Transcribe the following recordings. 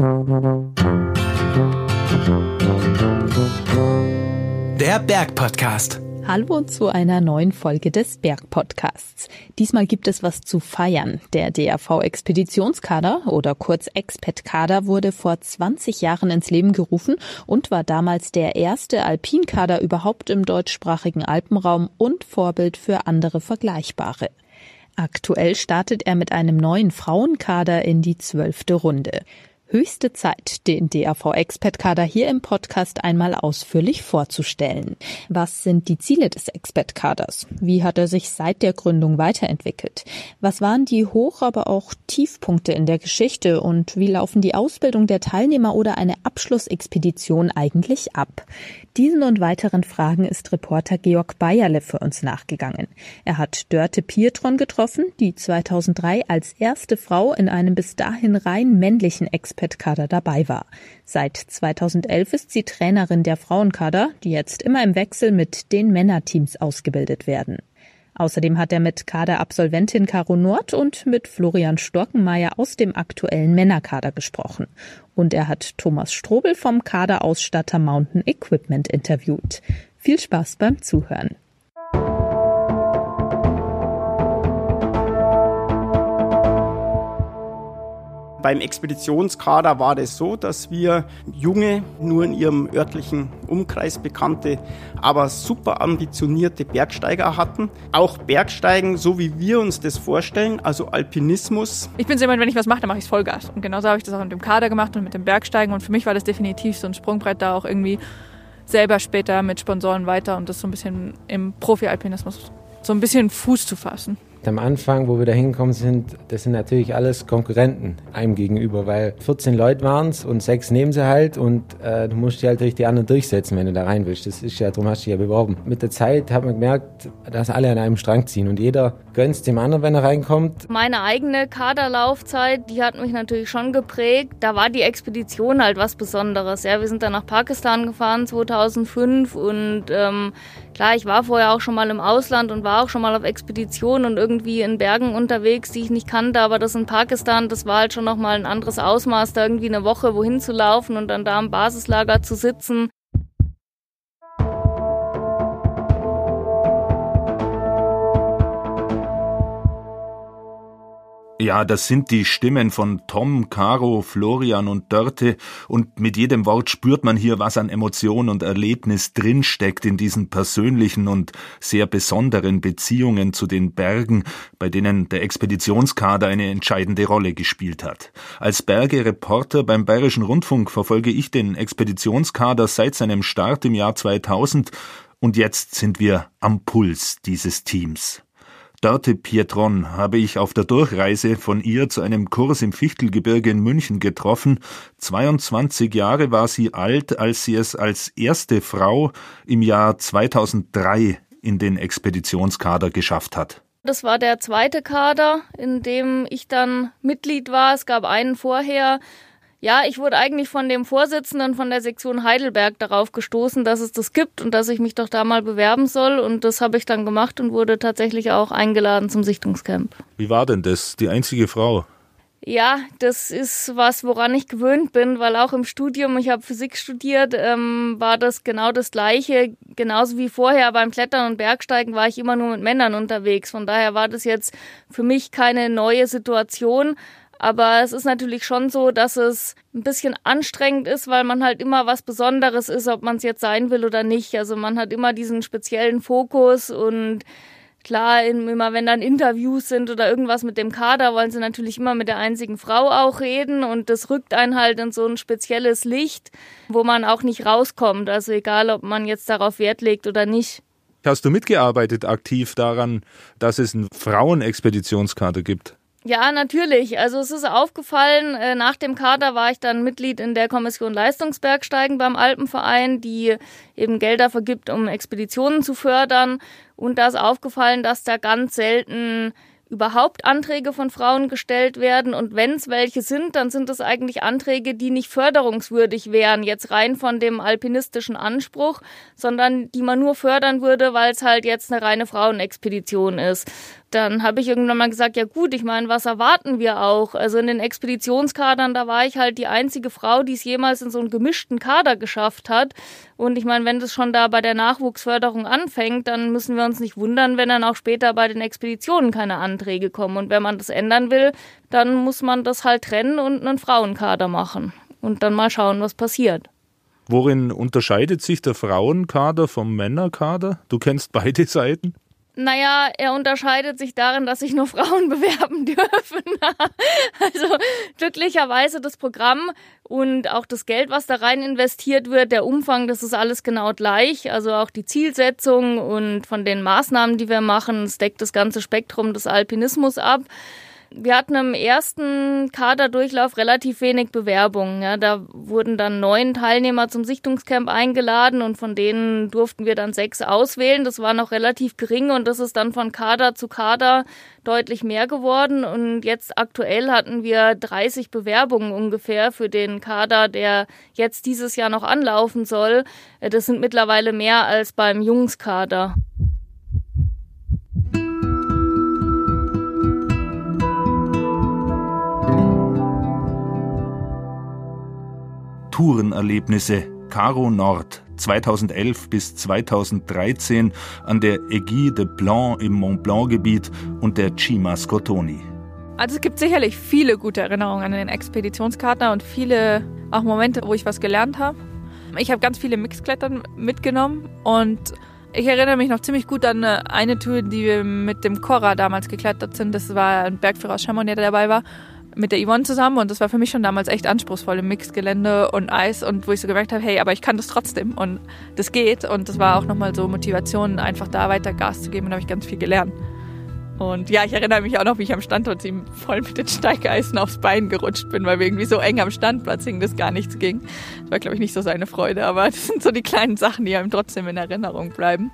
Der Bergpodcast. Hallo zu einer neuen Folge des Bergpodcasts. Diesmal gibt es was zu feiern. Der DRV Expeditionskader oder kurz Expet-Kader wurde vor 20 Jahren ins Leben gerufen und war damals der erste Alpinkader überhaupt im deutschsprachigen Alpenraum und Vorbild für andere vergleichbare. Aktuell startet er mit einem neuen Frauenkader in die zwölfte Runde. Höchste Zeit, den DAV-Expert-Kader hier im Podcast einmal ausführlich vorzustellen. Was sind die Ziele des Expert-Kaders? Wie hat er sich seit der Gründung weiterentwickelt? Was waren die Hoch-, aber auch Tiefpunkte in der Geschichte? Und wie laufen die Ausbildung der Teilnehmer oder eine Abschlussexpedition eigentlich ab? Diesen und weiteren Fragen ist Reporter Georg Bayerle für uns nachgegangen. Er hat Dörte Pietron getroffen, die 2003 als erste Frau in einem bis dahin rein männlichen Expert Expert-Kader dabei war. Seit 2011 ist sie Trainerin der Frauenkader, die jetzt immer im Wechsel mit den Männerteams ausgebildet werden. Außerdem hat er mit Kaderabsolventin Caro Nord und mit Florian Storkenmeier aus dem aktuellen Männerkader gesprochen. Und er hat Thomas Strobel vom Kaderausstatter Mountain Equipment interviewt. Viel Spaß beim Zuhören. Beim Expeditionskader war es so, dass wir junge, nur in ihrem örtlichen Umkreis bekannte, aber super ambitionierte Bergsteiger hatten. Auch Bergsteigen, so wie wir uns das vorstellen, also Alpinismus. Ich bin so jemand, wenn ich was mache, dann mache ich es Vollgas. Und genauso habe ich das auch mit dem Kader gemacht und mit dem Bergsteigen. Und für mich war das definitiv so ein Sprungbrett da auch irgendwie selber später mit Sponsoren weiter und das so ein bisschen im Profi-Alpinismus so ein bisschen Fuß zu fassen. Am Anfang, wo wir da hingekommen sind, das sind natürlich alles Konkurrenten einem gegenüber, weil 14 Leute waren es und sechs nehmen sie halt und äh, du musst dich halt durch die anderen durchsetzen, wenn du da rein willst. Das ist ja, darum hast du dich ja beworben. Mit der Zeit hat man gemerkt, dass alle an einem Strang ziehen und jeder gönnt dem anderen, wenn er reinkommt. Meine eigene Kaderlaufzeit, die hat mich natürlich schon geprägt. Da war die Expedition halt was Besonderes. Ja, wir sind dann nach Pakistan gefahren 2005 und ähm, klar, ich war vorher auch schon mal im Ausland und war auch schon mal auf Expedition und irgendwie in Bergen unterwegs, die ich nicht kannte, aber das in Pakistan, das war halt schon nochmal ein anderes Ausmaß, da irgendwie eine Woche wohin zu laufen und dann da im Basislager zu sitzen. Ja, das sind die Stimmen von Tom, Caro, Florian und Dörte, und mit jedem Wort spürt man hier, was an Emotion und Erlebnis drinsteckt in diesen persönlichen und sehr besonderen Beziehungen zu den Bergen, bei denen der Expeditionskader eine entscheidende Rolle gespielt hat. Als Berge-Reporter beim Bayerischen Rundfunk verfolge ich den Expeditionskader seit seinem Start im Jahr 2000, und jetzt sind wir am Puls dieses Teams. Dörte Pietron habe ich auf der Durchreise von ihr zu einem Kurs im Fichtelgebirge in München getroffen. 22 Jahre war sie alt, als sie es als erste Frau im Jahr 2003 in den Expeditionskader geschafft hat. Das war der zweite Kader, in dem ich dann Mitglied war. Es gab einen vorher, ja, ich wurde eigentlich von dem Vorsitzenden von der Sektion Heidelberg darauf gestoßen, dass es das gibt und dass ich mich doch da mal bewerben soll. Und das habe ich dann gemacht und wurde tatsächlich auch eingeladen zum Sichtungscamp. Wie war denn das? Die einzige Frau? Ja, das ist was, woran ich gewöhnt bin, weil auch im Studium, ich habe Physik studiert, ähm, war das genau das Gleiche. Genauso wie vorher beim Klettern und Bergsteigen war ich immer nur mit Männern unterwegs. Von daher war das jetzt für mich keine neue Situation. Aber es ist natürlich schon so, dass es ein bisschen anstrengend ist, weil man halt immer was Besonderes ist, ob man es jetzt sein will oder nicht. Also man hat immer diesen speziellen Fokus und klar, immer wenn dann Interviews sind oder irgendwas mit dem Kader, wollen sie natürlich immer mit der einzigen Frau auch reden und das rückt einen halt in so ein spezielles Licht, wo man auch nicht rauskommt. Also egal, ob man jetzt darauf Wert legt oder nicht. Hast du mitgearbeitet aktiv daran, dass es einen Frauenexpeditionskader gibt? Ja, natürlich. Also es ist aufgefallen, äh, nach dem Kader war ich dann Mitglied in der Kommission Leistungsbergsteigen beim Alpenverein, die eben Gelder vergibt, um Expeditionen zu fördern. Und da ist aufgefallen, dass da ganz selten überhaupt Anträge von Frauen gestellt werden. Und wenn es welche sind, dann sind es eigentlich Anträge, die nicht förderungswürdig wären, jetzt rein von dem alpinistischen Anspruch, sondern die man nur fördern würde, weil es halt jetzt eine reine Frauenexpedition ist. Dann habe ich irgendwann mal gesagt, ja gut, ich meine, was erwarten wir auch? Also in den Expeditionskadern, da war ich halt die einzige Frau, die es jemals in so einen gemischten Kader geschafft hat. Und ich meine, wenn das schon da bei der Nachwuchsförderung anfängt, dann müssen wir uns nicht wundern, wenn dann auch später bei den Expeditionen keine Anträge kommen. Und wenn man das ändern will, dann muss man das halt trennen und einen Frauenkader machen. Und dann mal schauen, was passiert. Worin unterscheidet sich der Frauenkader vom Männerkader? Du kennst beide Seiten? Naja, er unterscheidet sich darin, dass sich nur Frauen bewerben dürfen. also glücklicherweise das Programm und auch das Geld, was da rein investiert wird, der Umfang, das ist alles genau gleich. Also auch die Zielsetzung und von den Maßnahmen, die wir machen, es deckt das ganze Spektrum des Alpinismus ab. Wir hatten im ersten Kaderdurchlauf relativ wenig Bewerbungen. Ja. Da wurden dann neun Teilnehmer zum Sichtungscamp eingeladen und von denen durften wir dann sechs auswählen. Das war noch relativ gering und das ist dann von Kader zu Kader deutlich mehr geworden. Und jetzt aktuell hatten wir 30 Bewerbungen ungefähr für den Kader, der jetzt dieses Jahr noch anlaufen soll. Das sind mittlerweile mehr als beim Jungskader. Tourenerlebnisse Caro Nord 2011 bis 2013 an der Aiguille de Blanc im Mont Blanc Gebiet und der Cima Scottoni. Also es gibt sicherlich viele gute Erinnerungen an den Expeditionskater und viele auch Momente, wo ich was gelernt habe. Ich habe ganz viele Mixklettern mitgenommen und ich erinnere mich noch ziemlich gut an eine Tour, die wir mit dem Cora damals geklettert sind. Das war ein Bergführer aus Chamonix, der dabei war mit der Yvonne zusammen und das war für mich schon damals echt anspruchsvoll im Mixgelände und Eis und wo ich so gemerkt habe, hey, aber ich kann das trotzdem und das geht und das war auch nochmal so Motivation, einfach da weiter Gas zu geben und da habe ich ganz viel gelernt. Und ja, ich erinnere mich auch noch, wie ich am Standort voll mit den Steigeisen aufs Bein gerutscht bin, weil wir irgendwie so eng am Standplatz hingen, dass gar nichts ging. Das war, glaube ich, nicht so seine Freude, aber das sind so die kleinen Sachen, die einem trotzdem in Erinnerung bleiben.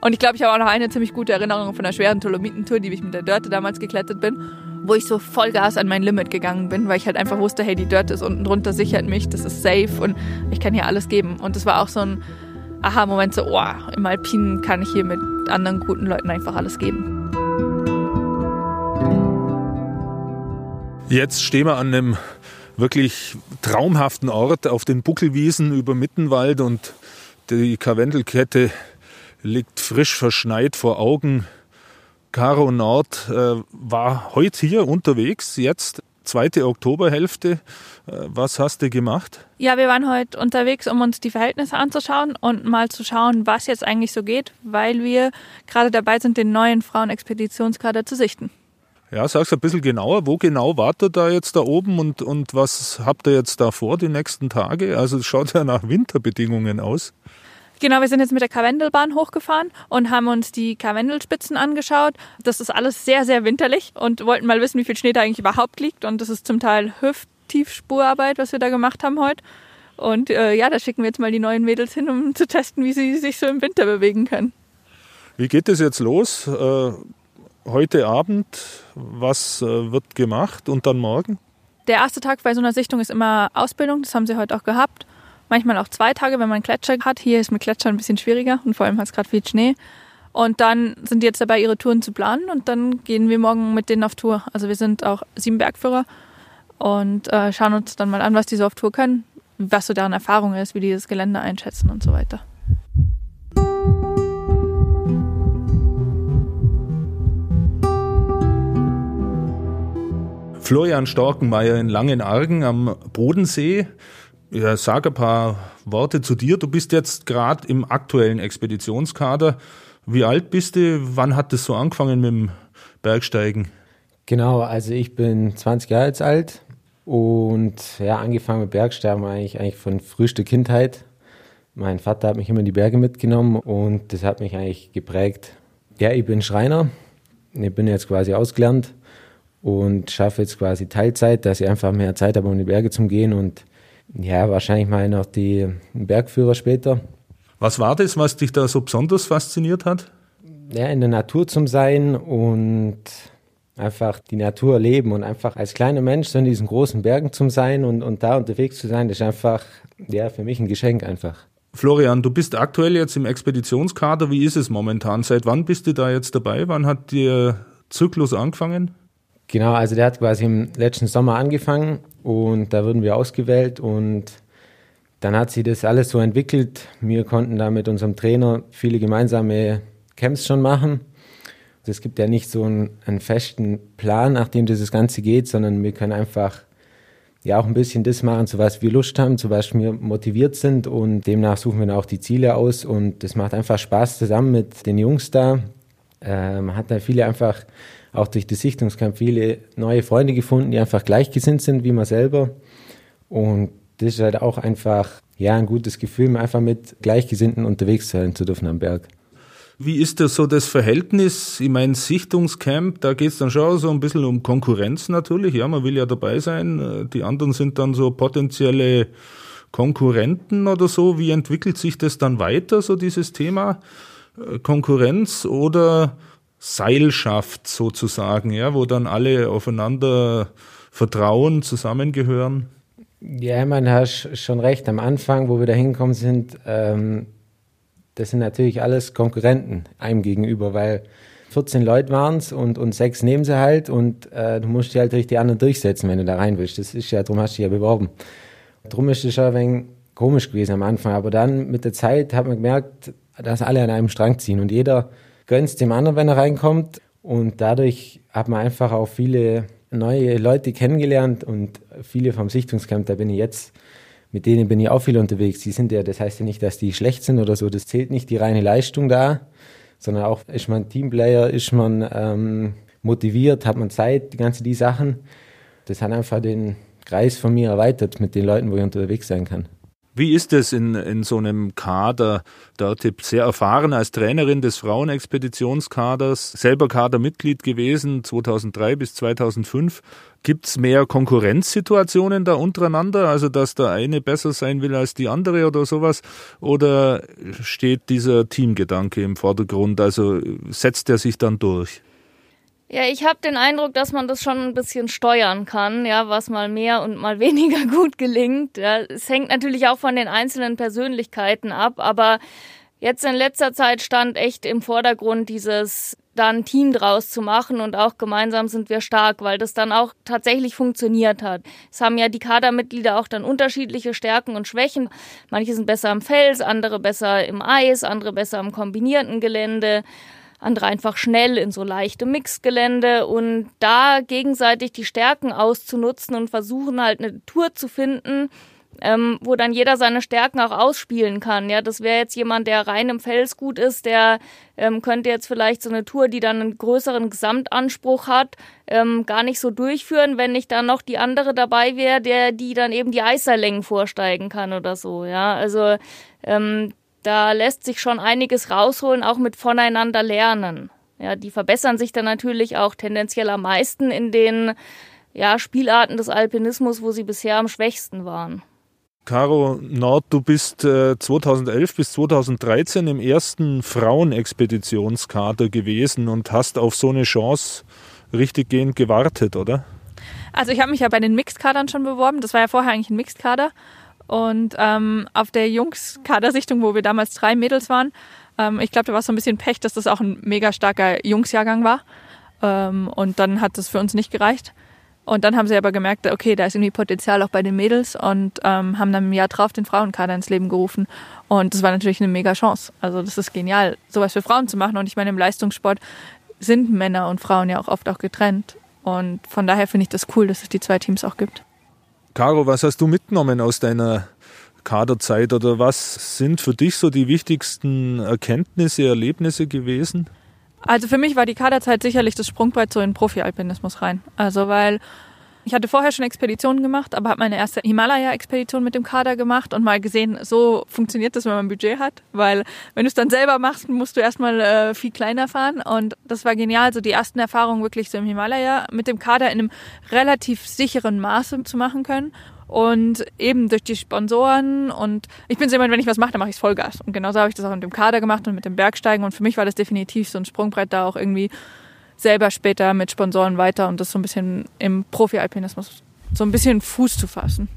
Und ich glaube, ich habe auch noch eine ziemlich gute Erinnerung von einer schweren Tolometentour, die ich mit der Dörte damals geklettert bin wo ich so Vollgas an mein Limit gegangen bin, weil ich halt einfach wusste, hey, die Dirt ist unten drunter, sichert mich, das ist safe und ich kann hier alles geben. Und das war auch so ein Aha-Moment, so, oh, im Alpinen kann ich hier mit anderen guten Leuten einfach alles geben. Jetzt stehen wir an einem wirklich traumhaften Ort auf den Buckelwiesen über Mittenwald und die Karwendelkette liegt frisch verschneit vor Augen. Caro Nord äh, war heute hier unterwegs, jetzt zweite Oktoberhälfte. Äh, was hast du gemacht? Ja, wir waren heute unterwegs, um uns die Verhältnisse anzuschauen und mal zu schauen, was jetzt eigentlich so geht, weil wir gerade dabei sind, den neuen Frauenexpeditionskader zu sichten. Ja, sag's ein bisschen genauer. Wo genau wart ihr da jetzt da oben und, und was habt ihr jetzt da vor die nächsten Tage? Also es schaut ja nach Winterbedingungen aus. Genau, wir sind jetzt mit der Karwendelbahn hochgefahren und haben uns die Karwendelspitzen angeschaut. Das ist alles sehr, sehr winterlich und wollten mal wissen, wie viel Schnee da eigentlich überhaupt liegt. Und das ist zum Teil Hüfttiefspurarbeit, was wir da gemacht haben heute. Und äh, ja, da schicken wir jetzt mal die neuen Mädels hin, um zu testen, wie sie sich so im Winter bewegen können. Wie geht es jetzt los? Äh, heute Abend, was äh, wird gemacht und dann morgen? Der erste Tag bei so einer Sichtung ist immer Ausbildung, das haben sie heute auch gehabt manchmal auch zwei Tage, wenn man Gletscher hat. Hier ist mit Gletschern ein bisschen schwieriger und vor allem hat es gerade viel Schnee. Und dann sind die jetzt dabei, ihre Touren zu planen und dann gehen wir morgen mit denen auf Tour. Also wir sind auch sieben Bergführer und äh, schauen uns dann mal an, was die so auf Tour können, was so deren Erfahrung ist, wie die das Gelände einschätzen und so weiter. Florian Storkenmeier in Langenargen am Bodensee. Ja, sag ein paar Worte zu dir. Du bist jetzt gerade im aktuellen Expeditionskader. Wie alt bist du? Wann hat das so angefangen mit dem Bergsteigen? Genau, also ich bin 20 Jahre alt und ja, angefangen mit Bergsteigen eigentlich, eigentlich von frühester Kindheit. Mein Vater hat mich immer in die Berge mitgenommen und das hat mich eigentlich geprägt. Ja, ich bin Schreiner. Ich bin jetzt quasi ausgelernt und schaffe jetzt quasi Teilzeit, dass ich einfach mehr Zeit habe, um in die Berge zu gehen und ja, wahrscheinlich mal noch die Bergführer später. Was war das, was dich da so besonders fasziniert hat? Ja, in der Natur zum Sein und einfach die Natur erleben und einfach als kleiner Mensch so in diesen großen Bergen zum Sein und, und da unterwegs zu sein, das ist einfach, ja, für mich ein Geschenk einfach. Florian, du bist aktuell jetzt im Expeditionskader. Wie ist es momentan? Seit wann bist du da jetzt dabei? Wann hat der Zyklus angefangen? Genau, also der hat quasi im letzten Sommer angefangen und da wurden wir ausgewählt und dann hat sich das alles so entwickelt. Wir konnten da mit unserem Trainer viele gemeinsame Camps schon machen. Es gibt ja nicht so einen, einen festen Plan, nach dem dieses Ganze geht, sondern wir können einfach ja auch ein bisschen das machen, zu was wir Lust haben, zu was wir motiviert sind und demnach suchen wir dann auch die Ziele aus und das macht einfach Spaß zusammen mit den Jungs da. Äh, man hat da viele einfach auch durch das Sichtungscamp viele neue Freunde gefunden, die einfach gleichgesinnt sind wie man selber und das ist halt auch einfach ja ein gutes Gefühl, einfach mit Gleichgesinnten unterwegs sein zu dürfen am Berg. Wie ist das so das Verhältnis? Ich meine, Sichtungscamp, da geht es dann schon so ein bisschen um Konkurrenz natürlich. Ja, man will ja dabei sein. Die anderen sind dann so potenzielle Konkurrenten oder so. Wie entwickelt sich das dann weiter, so dieses Thema äh, Konkurrenz oder Seilschaft sozusagen, ja, wo dann alle aufeinander vertrauen, zusammengehören? Ja, man hat schon recht. Am Anfang, wo wir da hingekommen sind, ähm, das sind natürlich alles Konkurrenten einem gegenüber, weil 14 Leute waren es und, und sechs nehmen sie halt und äh, du musst dich halt durch die anderen durchsetzen, wenn du da rein willst. Das ist ja, darum hast du dich ja beworben. Darum ist es schon ein wenig komisch gewesen am Anfang, aber dann mit der Zeit hat man gemerkt, dass alle an einem Strang ziehen und jeder gönnt dem anderen, wenn er reinkommt und dadurch hat man einfach auch viele neue Leute kennengelernt und viele vom Sichtungscamp, da bin ich jetzt mit denen bin ich auch viel unterwegs. Die sind ja, das heißt ja nicht, dass die schlecht sind oder so. Das zählt nicht die reine Leistung da, sondern auch ist man Teamplayer, ist man ähm, motiviert, hat man Zeit, die ganzen die Sachen. Das hat einfach den Kreis von mir erweitert mit den Leuten, wo ich unterwegs sein kann. Wie ist es in, in so einem Kader? Dort sehr erfahren als Trainerin des Frauenexpeditionskaders, selber Kadermitglied gewesen, 2003 bis 2005. Gibt es mehr Konkurrenzsituationen da untereinander, also dass der eine besser sein will als die andere oder sowas? Oder steht dieser Teamgedanke im Vordergrund, also setzt er sich dann durch? Ja, ich habe den Eindruck, dass man das schon ein bisschen steuern kann, ja, was mal mehr und mal weniger gut gelingt. Ja, es hängt natürlich auch von den einzelnen Persönlichkeiten ab, aber jetzt in letzter Zeit stand echt im Vordergrund dieses da ein Team draus zu machen und auch gemeinsam sind wir stark, weil das dann auch tatsächlich funktioniert hat. Es haben ja die Kadermitglieder auch dann unterschiedliche Stärken und Schwächen. Manche sind besser am Fels, andere besser im Eis, andere besser am kombinierten Gelände andere einfach schnell in so leichte Mixgelände und da gegenseitig die Stärken auszunutzen und versuchen halt eine Tour zu finden, ähm, wo dann jeder seine Stärken auch ausspielen kann. Ja, das wäre jetzt jemand, der rein im Fels gut ist, der ähm, könnte jetzt vielleicht so eine Tour, die dann einen größeren Gesamtanspruch hat, ähm, gar nicht so durchführen, wenn nicht dann noch die andere dabei wäre, der die dann eben die Eiserlängen vorsteigen kann oder so. Ja, also ähm, da lässt sich schon einiges rausholen, auch mit voneinander lernen. Ja, die verbessern sich dann natürlich auch tendenziell am meisten in den ja, Spielarten des Alpinismus, wo sie bisher am schwächsten waren. Caro Nord, du bist äh, 2011 bis 2013 im ersten Frauenexpeditionskader gewesen und hast auf so eine Chance richtiggehend gewartet, oder? Also ich habe mich ja bei den Mixed-Kadern schon beworben. Das war ja vorher eigentlich ein Mixed-Kader. Und ähm, auf der Jungs-Kadersichtung, wo wir damals drei Mädels waren, ähm, ich glaube, da war so ein bisschen Pech, dass das auch ein mega starker Jungsjahrgang war. Ähm, und dann hat das für uns nicht gereicht. Und dann haben sie aber gemerkt, okay, da ist irgendwie Potenzial auch bei den Mädels und ähm, haben dann im Jahr drauf den Frauenkader ins Leben gerufen. Und das war natürlich eine mega Chance. Also das ist genial, sowas für Frauen zu machen. Und ich meine, im Leistungssport sind Männer und Frauen ja auch oft auch getrennt. Und von daher finde ich das cool, dass es die zwei Teams auch gibt. Caro, was hast du mitgenommen aus deiner Kaderzeit oder was sind für dich so die wichtigsten Erkenntnisse, Erlebnisse gewesen? Also für mich war die Kaderzeit sicherlich das Sprungbrett so in Profi-Alpinismus rein. Also weil ich hatte vorher schon Expeditionen gemacht, aber habe meine erste Himalaya-Expedition mit dem Kader gemacht und mal gesehen, so funktioniert das, wenn man ein Budget hat. Weil wenn du es dann selber machst, musst du erstmal äh, viel kleiner fahren. Und das war genial, so die ersten Erfahrungen wirklich so im Himalaya mit dem Kader in einem relativ sicheren Maße zu machen können. Und eben durch die Sponsoren und ich bin so jemand, wenn ich was mache, dann mache ich Vollgas. Und genauso habe ich das auch mit dem Kader gemacht und mit dem Bergsteigen. Und für mich war das definitiv so ein Sprungbrett da auch irgendwie selber später mit Sponsoren weiter und das so ein bisschen im Profi-Alpinismus so ein bisschen Fuß zu fassen.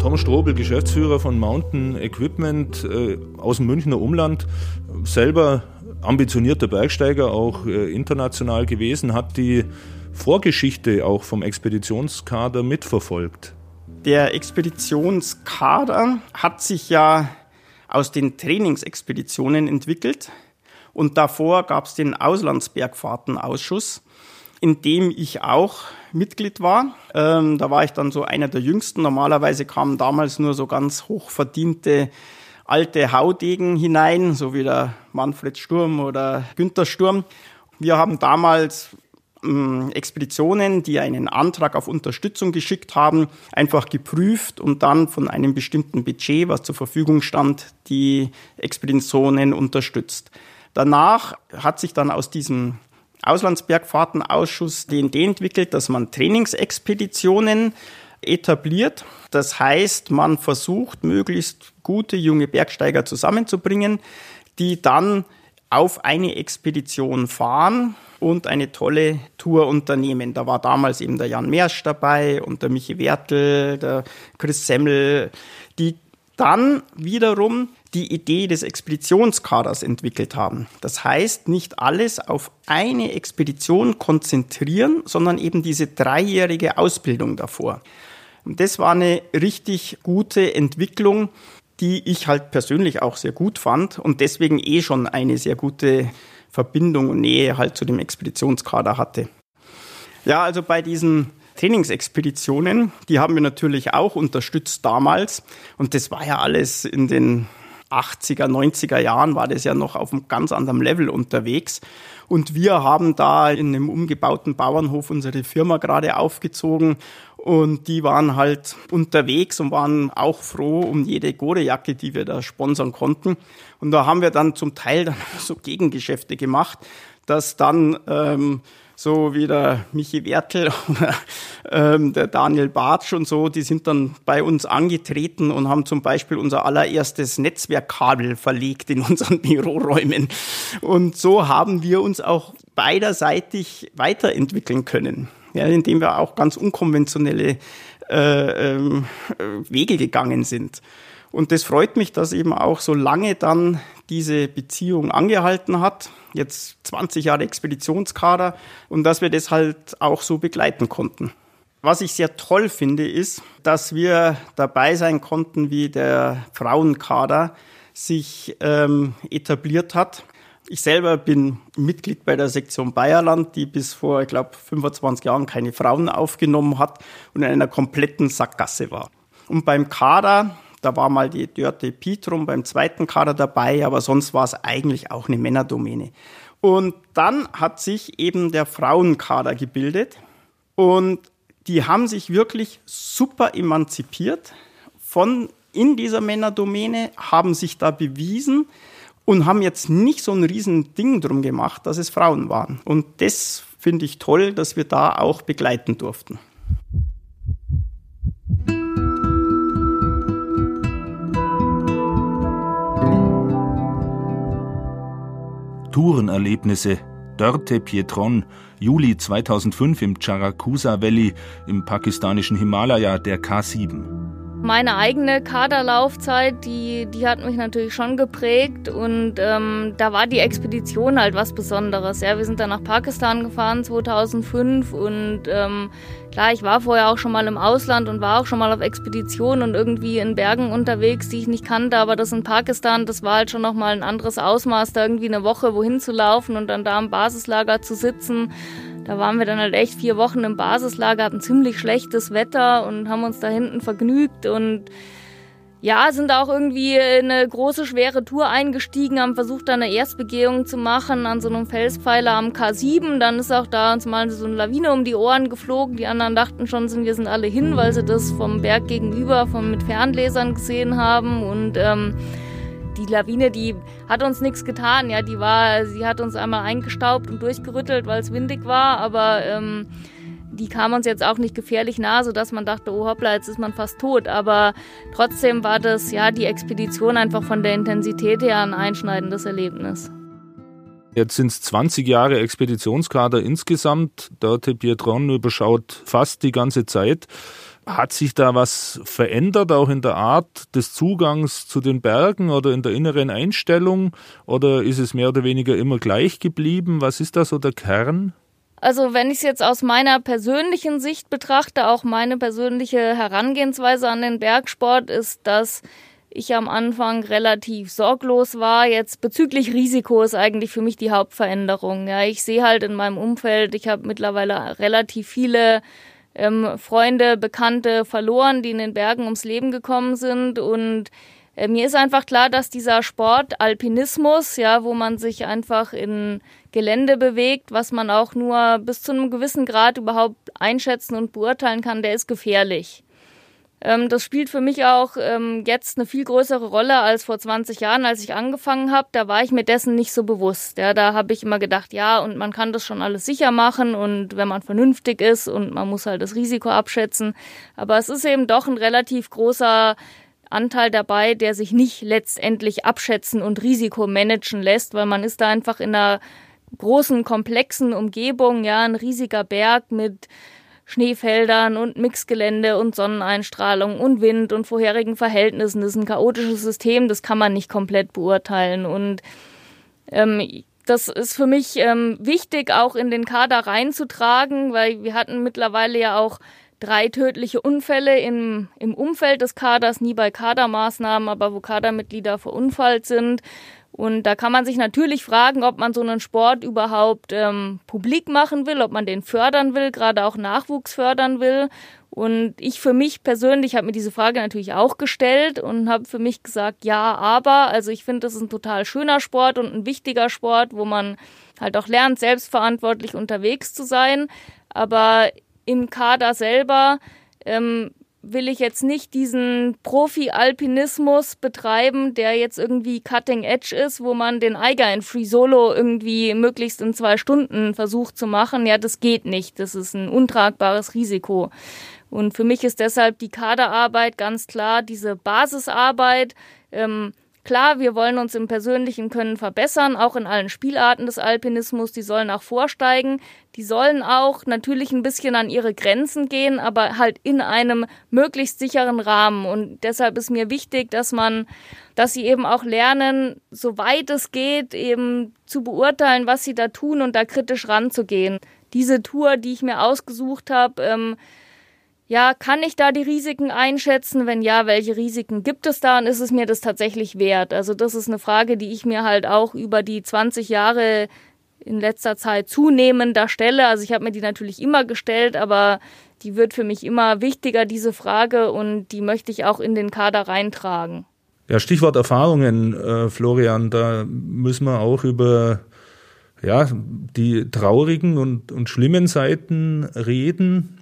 Tom Strobel, Geschäftsführer von Mountain Equipment äh, aus dem Münchner Umland, selber ambitionierter Bergsteiger, auch äh, international gewesen, hat die Vorgeschichte auch vom Expeditionskader mitverfolgt. Der Expeditionskader hat sich ja aus den Trainingsexpeditionen entwickelt und davor gab es den Auslandsbergfahrtenausschuss, in dem ich auch Mitglied war. Ähm, da war ich dann so einer der jüngsten. Normalerweise kamen damals nur so ganz hochverdiente alte Haudegen hinein, so wie der Manfred Sturm oder Günther Sturm. Wir haben damals Expeditionen, die einen Antrag auf Unterstützung geschickt haben, einfach geprüft und dann von einem bestimmten Budget, was zur Verfügung stand, die Expeditionen unterstützt. Danach hat sich dann aus diesem Auslandsbergfahrtenausschuss die Idee entwickelt, dass man Trainingsexpeditionen etabliert. Das heißt, man versucht, möglichst gute junge Bergsteiger zusammenzubringen, die dann auf eine Expedition fahren und eine tolle Tour unternehmen. Da war damals eben der Jan Mersch dabei und der Michi Wertel, der Chris Semmel, die dann wiederum die Idee des Expeditionskaders entwickelt haben. Das heißt, nicht alles auf eine Expedition konzentrieren, sondern eben diese dreijährige Ausbildung davor. Und das war eine richtig gute Entwicklung, die ich halt persönlich auch sehr gut fand und deswegen eh schon eine sehr gute Verbindung und Nähe halt zu dem Expeditionskader hatte. Ja, also bei diesen Trainingsexpeditionen, die haben wir natürlich auch unterstützt damals und das war ja alles in den 80er, 90er Jahren war das ja noch auf einem ganz anderen Level unterwegs. Und wir haben da in einem umgebauten Bauernhof unsere Firma gerade aufgezogen und die waren halt unterwegs und waren auch froh um jede Gorejacke, die wir da sponsern konnten. Und da haben wir dann zum Teil dann so Gegengeschäfte gemacht, dass dann ähm, so wie der Michi Wertel oder ähm, der Daniel Bartsch und so, die sind dann bei uns angetreten und haben zum Beispiel unser allererstes Netzwerkkabel verlegt in unseren Büroräumen. Und so haben wir uns auch beiderseitig weiterentwickeln können, ja, indem wir auch ganz unkonventionelle äh, äh, Wege gegangen sind. Und das freut mich, dass eben auch so lange dann diese Beziehung angehalten hat. Jetzt 20 Jahre Expeditionskader und dass wir das halt auch so begleiten konnten. Was ich sehr toll finde, ist, dass wir dabei sein konnten, wie der Frauenkader sich ähm, etabliert hat. Ich selber bin Mitglied bei der Sektion Bayerland, die bis vor, ich glaube, 25 Jahren keine Frauen aufgenommen hat und in einer kompletten Sackgasse war. Und beim Kader da war mal die Dörte Pitrum beim zweiten Kader dabei, aber sonst war es eigentlich auch eine Männerdomäne. Und dann hat sich eben der Frauenkader gebildet und die haben sich wirklich super emanzipiert von in dieser Männerdomäne, haben sich da bewiesen und haben jetzt nicht so ein riesen Ding drum gemacht, dass es Frauen waren. Und das finde ich toll, dass wir da auch begleiten durften. Tourenerlebnisse. Dörte Pietron, Juli 2005 im Charakusa Valley im pakistanischen Himalaya der K7. Meine eigene Kaderlaufzeit, die, die hat mich natürlich schon geprägt und ähm, da war die Expedition halt was Besonderes. Ja, wir sind dann nach Pakistan gefahren 2005 und ähm, klar, ich war vorher auch schon mal im Ausland und war auch schon mal auf Expedition und irgendwie in Bergen unterwegs, die ich nicht kannte, aber das in Pakistan, das war halt schon nochmal ein anderes Ausmaß, da irgendwie eine Woche wohin zu laufen und dann da im Basislager zu sitzen. Da waren wir dann halt echt vier Wochen im Basislager, hatten ziemlich schlechtes Wetter und haben uns da hinten vergnügt und ja, sind auch irgendwie in eine große, schwere Tour eingestiegen, haben versucht, da eine Erstbegehung zu machen an so einem Felspfeiler am K7. Dann ist auch da uns mal so eine Lawine um die Ohren geflogen. Die anderen dachten schon, wir sind alle hin, weil sie das vom Berg gegenüber von, mit Fernlesern gesehen haben. Und ähm, die Lawine, die hat uns nichts getan. Ja, die war, sie hat uns einmal eingestaubt und durchgerüttelt, weil es windig war, aber ähm, die kam uns jetzt auch nicht gefährlich nah, sodass man dachte, oh hoppla, jetzt ist man fast tot. Aber trotzdem war das, ja, die Expedition einfach von der Intensität her ein einschneidendes Erlebnis. Jetzt sind es 20 Jahre Expeditionskader insgesamt. Dörte Pietron überschaut fast die ganze Zeit. Hat sich da was verändert, auch in der Art des Zugangs zu den Bergen oder in der inneren Einstellung? Oder ist es mehr oder weniger immer gleich geblieben? Was ist da so der Kern? Also wenn ich es jetzt aus meiner persönlichen Sicht betrachte, auch meine persönliche Herangehensweise an den Bergsport ist, dass ich am Anfang relativ sorglos war. Jetzt bezüglich Risiko ist eigentlich für mich die Hauptveränderung. Ja, ich sehe halt in meinem Umfeld, ich habe mittlerweile relativ viele ähm, Freunde, Bekannte verloren, die in den Bergen ums Leben gekommen sind und äh, mir ist einfach klar, dass dieser Sport Alpinismus, ja, wo man sich einfach in Gelände bewegt, was man auch nur bis zu einem gewissen Grad überhaupt einschätzen und beurteilen kann, der ist gefährlich. Ähm, das spielt für mich auch ähm, jetzt eine viel größere Rolle als vor 20 Jahren, als ich angefangen habe. Da war ich mir dessen nicht so bewusst. Ja, da habe ich immer gedacht, ja, und man kann das schon alles sicher machen und wenn man vernünftig ist und man muss halt das Risiko abschätzen. Aber es ist eben doch ein relativ großer Anteil dabei, der sich nicht letztendlich abschätzen und Risiko managen lässt, weil man ist da einfach in einer großen, komplexen Umgebung, ja, ein riesiger Berg mit Schneefeldern und Mixgelände und Sonneneinstrahlung und Wind und vorherigen Verhältnissen. Das ist ein chaotisches System, das kann man nicht komplett beurteilen. Und ähm, das ist für mich ähm, wichtig, auch in den Kader reinzutragen, weil wir hatten mittlerweile ja auch drei tödliche Unfälle im, im Umfeld des Kaders, nie bei Kadermaßnahmen, aber wo Kadermitglieder verunfallt sind. Und da kann man sich natürlich fragen, ob man so einen Sport überhaupt ähm, publik machen will, ob man den fördern will, gerade auch Nachwuchs fördern will. Und ich für mich persönlich habe mir diese Frage natürlich auch gestellt und habe für mich gesagt, ja, aber. Also ich finde, das ist ein total schöner Sport und ein wichtiger Sport, wo man halt auch lernt, selbstverantwortlich unterwegs zu sein. Aber im Kader selber ähm, will ich jetzt nicht diesen Profi-Alpinismus betreiben, der jetzt irgendwie Cutting Edge ist, wo man den Eiger in Free Solo irgendwie möglichst in zwei Stunden versucht zu machen. Ja, das geht nicht. Das ist ein untragbares Risiko. Und für mich ist deshalb die Kaderarbeit ganz klar diese Basisarbeit. Ähm, Klar, wir wollen uns im persönlichen Können verbessern, auch in allen Spielarten des Alpinismus. Die sollen auch vorsteigen. Die sollen auch natürlich ein bisschen an ihre Grenzen gehen, aber halt in einem möglichst sicheren Rahmen. Und deshalb ist mir wichtig, dass man, dass sie eben auch lernen, soweit es geht, eben zu beurteilen, was sie da tun und da kritisch ranzugehen. Diese Tour, die ich mir ausgesucht habe, ähm, ja, kann ich da die Risiken einschätzen? Wenn ja, welche Risiken gibt es da und ist es mir das tatsächlich wert? Also das ist eine Frage, die ich mir halt auch über die 20 Jahre in letzter Zeit zunehmender stelle. Also ich habe mir die natürlich immer gestellt, aber die wird für mich immer wichtiger, diese Frage, und die möchte ich auch in den Kader reintragen. Ja, Stichwort Erfahrungen, äh, Florian, da müssen wir auch über ja, die traurigen und, und schlimmen Seiten reden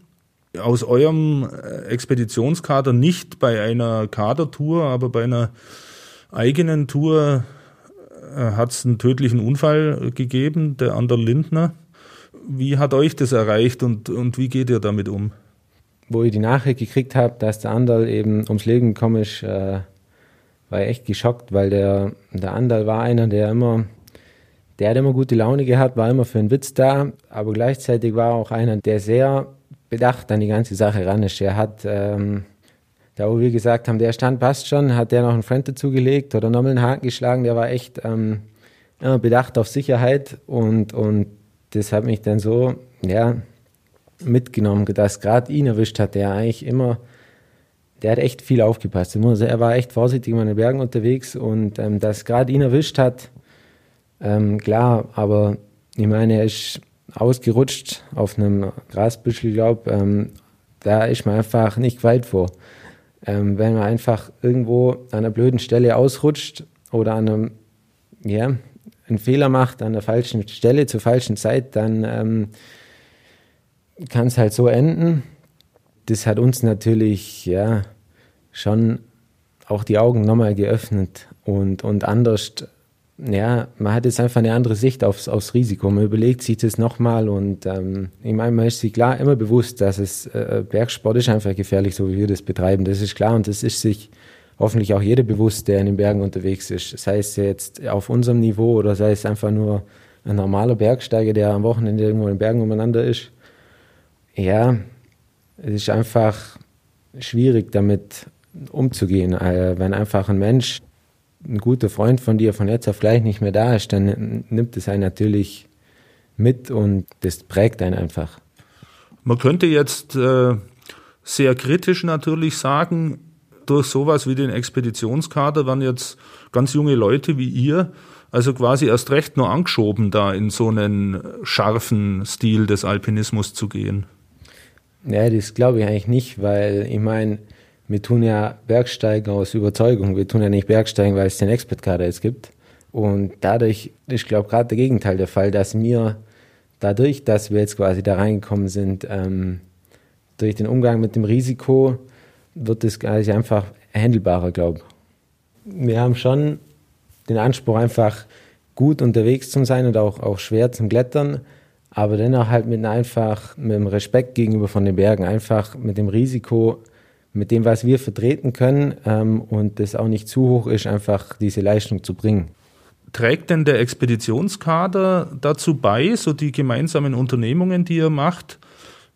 aus eurem äh, Expeditionskader nicht bei einer Kadertour, aber bei einer eigenen Tour äh, hat es einen tödlichen Unfall gegeben, der Ander Lindner. Wie hat euch das erreicht und, und wie geht ihr damit um? Wo ich die Nachricht gekriegt habe, dass der Anderl eben ums Leben gekommen ist, äh, war ich echt geschockt, weil der, der Anderl war einer, der immer, der hat immer gute Laune gehabt, war immer für einen Witz da, aber gleichzeitig war auch einer, der sehr Bedacht an die ganze Sache ran ist. Er hat, ähm, da wo wir gesagt haben, der Stand passt schon, hat der noch einen Friend dazugelegt oder nochmal einen Haken geschlagen. Der war echt ähm, bedacht auf Sicherheit und, und das hat mich dann so, ja, mitgenommen, dass gerade ihn erwischt hat, der eigentlich immer, der hat echt viel aufgepasst. Er war echt vorsichtig in den Bergen unterwegs und ähm, dass gerade ihn erwischt hat, ähm, klar, aber ich meine, er ist ausgerutscht auf einem Grasbüschel, glaube ähm, da ist man einfach nicht weit vor. Ähm, wenn man einfach irgendwo an einer blöden Stelle ausrutscht oder an einem, ja, einen Fehler macht an der falschen Stelle zur falschen Zeit, dann ähm, kann es halt so enden. Das hat uns natürlich ja schon auch die Augen nochmal geöffnet und, und anders ja, man hat jetzt einfach eine andere Sicht aufs, aufs Risiko. Man überlegt sich das nochmal und ähm, ich meine, man ist sich klar immer bewusst, dass es äh, Bergsport ist einfach gefährlich, so wie wir das betreiben. Das ist klar und das ist sich hoffentlich auch jeder bewusst, der in den Bergen unterwegs ist. Sei es jetzt auf unserem Niveau oder sei es einfach nur ein normaler Bergsteiger, der am Wochenende irgendwo in den Bergen umeinander ist. Ja, es ist einfach schwierig damit umzugehen. Äh, wenn einfach ein Mensch, ein guter Freund von dir von jetzt auf gleich nicht mehr da ist, dann nimmt es einen natürlich mit und das prägt einen einfach. Man könnte jetzt äh, sehr kritisch natürlich sagen, durch sowas wie den Expeditionskader werden jetzt ganz junge Leute wie ihr also quasi erst recht nur angeschoben, da in so einen scharfen Stil des Alpinismus zu gehen. Ja, das glaube ich eigentlich nicht, weil ich meine, wir tun ja Bergsteigen aus Überzeugung. Wir tun ja nicht Bergsteigen, weil es den Expert-Kader jetzt gibt. Und dadurch ist, glaube ich, gerade der Gegenteil der Fall, dass mir dadurch, dass wir jetzt quasi da reingekommen sind, ähm, durch den Umgang mit dem Risiko, wird es quasi einfach handelbarer, glaube ich. Wir haben schon den Anspruch, einfach gut unterwegs zu sein und auch, auch schwer zum Klettern, aber dennoch halt mit einfach mit dem Respekt gegenüber von den Bergen, einfach mit dem Risiko, mit dem, was wir vertreten können ähm, und das auch nicht zu hoch ist, einfach diese Leistung zu bringen. Trägt denn der Expeditionskader dazu bei, so die gemeinsamen Unternehmungen, die ihr macht,